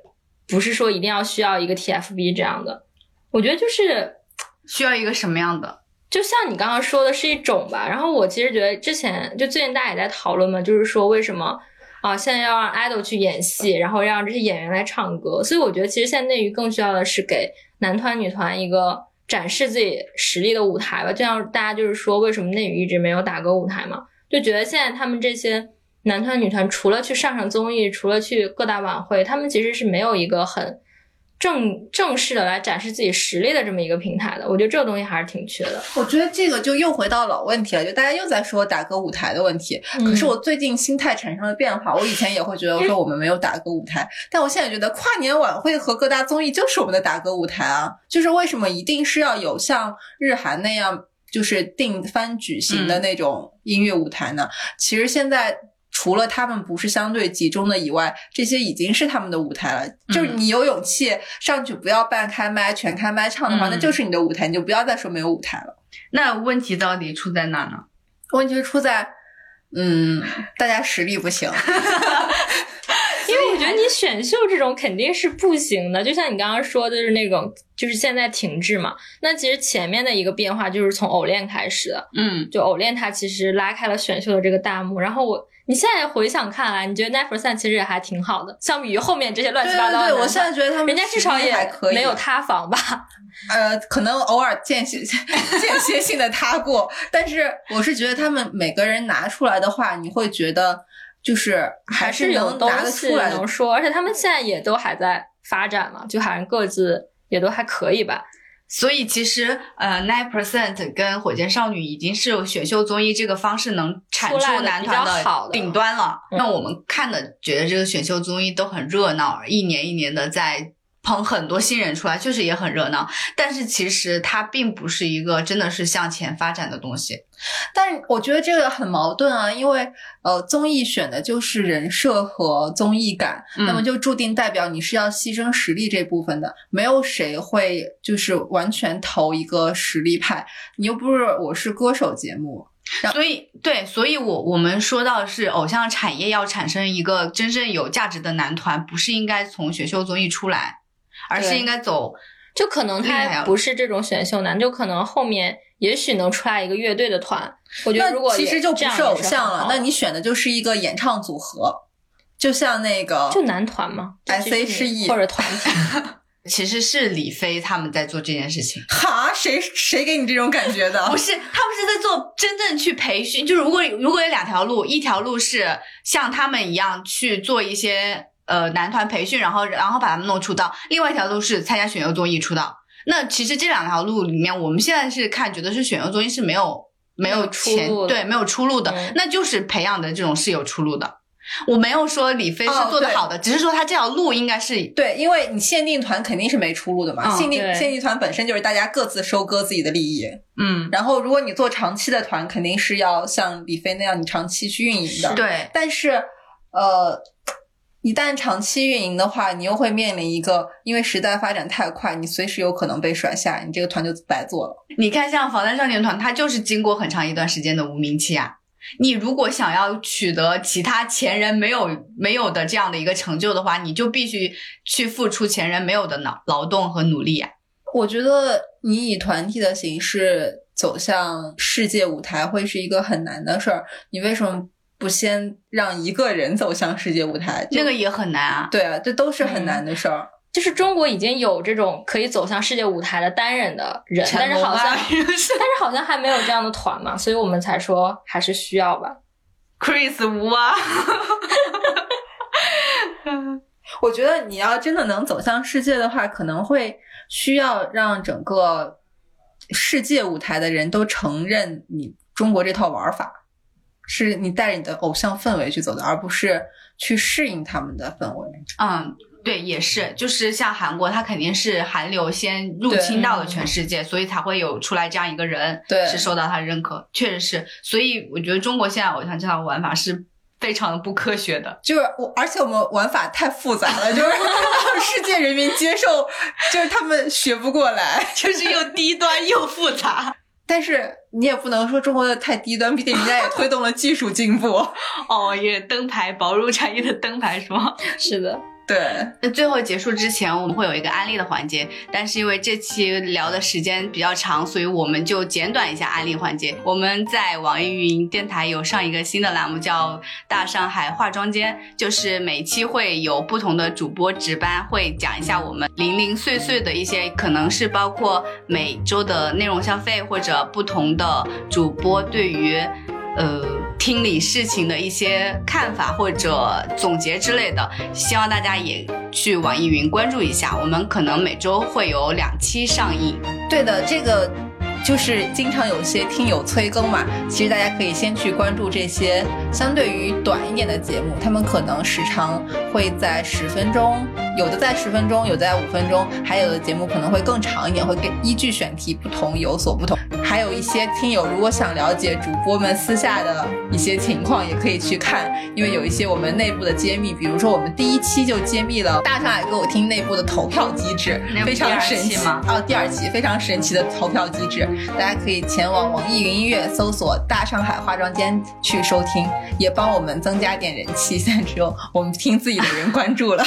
不是说一定要需要一个 TFB 这样的。我觉得就是需要一个什么样的？就像你刚刚说的是一种吧，然后我其实觉得之前就最近大家也在讨论嘛，就是说为什么啊现在要让 idol 去演戏，然后让这些演员来唱歌，所以我觉得其实现在内娱更需要的是给男团女团一个展示自己实力的舞台吧，就像大家就是说为什么内娱一直没有打歌舞台嘛，就觉得现在他们这些男团女团除了去上上综艺，除了去各大晚会，他们其实是没有一个很。正正式的来展示自己实力的这么一个平台的，我觉得这个东西还是挺缺的。我觉得这个就又回到老问题了，就大家又在说打歌舞台的问题。嗯可是我最近心态产生了变化，我以前也会觉得说我们没有打歌舞台，但我现在觉得跨年晚会和各大综艺就是我们的打歌舞台啊！就是为什么一定是要有像日韩那样就是定番举行的那种音乐舞台呢？其实现在。除了他们不是相对集中的以外，这些已经是他们的舞台了。就是你有勇气上去，不要半开麦、全开麦唱的话，嗯那就是你的舞台，你就不要再说没有舞台了。那问题到底出在哪呢？问题是出在，嗯，大家实力不行。因为我觉得你选秀这种肯定是不行的，就像你刚刚说的，就是那种就是现在停滞嘛。那其实前面的一个变化就是从偶练开始的，嗯，就偶练它其实拉开了选秀的这个大幕。然后我你现在回想看来，你觉得 Nine Percent 其实也还挺好的，相比于后面这些乱七八糟的对对对，我现在觉得他们人家至少也没有塌房吧？呃，可能偶尔间歇 间歇性的塌过，但是我是觉得他们每个人拿出来的话，你会觉得就是还是有能拿得出来的能。说，而且他们现在也都还在发展嘛，就好像各自也都还可以吧。所以其实呃，Nine Percent 跟火箭少女已经是选秀综艺这个方式能产出男团的顶端了。嗯那我们看的觉得这个选秀综艺都很热闹，一年一年的在捧很多新人出来，确实也很热闹。但是其实它并不是一个真的是向前发展的东西。但是我觉得这个很矛盾啊，因为呃，综艺选的就是人设和综艺感，嗯那么就注定代表你是要牺牲实力这部分的，没有谁会就是完全投一个实力派，你又不是我是歌手节目，所以，对，所以我我们说到是偶像产业要产生一个真正有价值的男团，不是应该从选秀综艺出来，而是应该走就可能他不是这种选秀男，就可能后面也许能出来一个乐队的团。我觉得如果其实就不是偶像了那你选的就是一个演唱组合，就像那个就男团嘛 S 就 H 是 E 或者团体。其实是李飞他们在做这件事情，哈，谁谁给你这种感觉的？不是他们是在做真正去培训。就是如果如果有两条路，一条路是像他们一样去做一些呃男团培训，然后然后把他们弄出道；另外一条路是参加选秀综艺出道。那其实这两条路里面，我们现在是看觉得是选秀综艺是没有没有出对没有出路的，嗯那就是培养的这种是有出路的。我没有说李飞是做的好的，只是说他这条路应该是对，因为你限定团肯定是没出路的嘛。嗯限定限定团本身就是大家各自收割自己的利益，嗯然后如果你做长期的团，肯定是要像李飞那样，你长期去运营的。对但是，呃，一旦长期运营的话，你又会面临一个，因为时代发展太快，你随时有可能被甩下，你这个团就白做了。你看，像防弹少年团，它就是经过很长一段时间的无名期啊。你如果想要取得其他前人没有没有的这样的一个成就的话，你就必须去付出前人没有的劳劳动和努力啊。我觉得你以团体的形式走向世界舞台会是一个很难的事儿。你为什么不先让一个人走向世界舞台？就那个也很难啊。对啊，这都是很难的事儿。就是中国已经有这种可以走向世界舞台的单人的人，但是好像 但是好像还没有这样的团嘛，所以我们才说还是需要吧。Chris 吴啊，我觉得你要真的能走向世界的话，可能会需要让整个世界舞台的人都承认你中国这套玩法，是你带着你的偶像氛围去走的，而不是去适应他们的氛围。嗯，对，也是，就是像韩国，他肯定是韩流先入侵到了全世界，所以才会有出来这样一个人，对是受到他认可，确实是。所以我觉得中国现在偶像这套玩法是非常的不科学的。就是我，而且我们玩法太复杂了，就是让 世界人民接受，就是他们学不过来。就是又低端又复杂。但是你也不能说中国的太低端，毕竟人家也 推动了技术进步。哦，也灯牌，宝乳产业的灯牌是吗？是的，对，那最后结束之前，我们会有一个安利的环节，但是因为这期聊的时间比较长，所以我们就简短一下安利环节。我们在网易云电台有上一个新的栏目，叫“大上海化妆间”，就是每期会有不同的主播值班，会讲一下我们零零碎碎的一些，可能是包括每周的内容消费，或者不同的主播对于。呃，听理事情的一些看法或者总结之类的，希望大家也去网易云关注一下。我们可能每周会有两期上映。对的，这个就是经常有些听友催更嘛，其实大家可以先去关注这些相对于短一点的节目，他们可能时长会在十分钟，有的在十分钟，有的在五分钟，还有的节目可能会更长一点，会跟依据选题不同有所不同。还有一些听友如果想了解主播们私下的一些情况，也可以去看，因为有一些我们内部的揭秘，比如说我们第一期就揭秘了大上海歌舞厅内部的投票机制非常神奇期吗哦，第二期非常神奇的投票机制，大家可以前往网易云音乐搜索“大上海化妆间”去收听，也帮我们增加点人气。现在只有我们听自己的人关注了。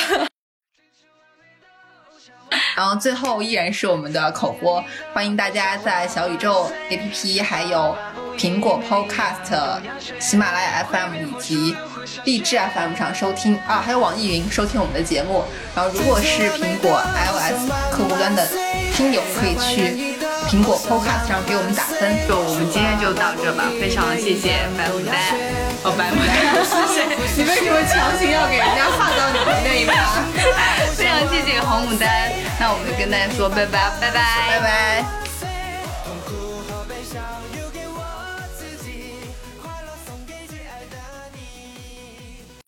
然后最后依然是我们的口播，欢迎大家在小宇宙 APP、还有苹果 Podcast、喜马拉雅 FM 以及荔枝 FM 上收听啊，还有网易云收听我们的节目。然后如果是苹果 iOS 客户端的听友，可以去苹果 Podcast 上给我们打分。就我们今天就到这吧，非常谢谢白牡丹，哦白牡丹谢谢？你为什么强行要给人家画到你们那一趴？非常谢谢红牡丹，那我们就跟大家说拜拜，拜拜，拜拜。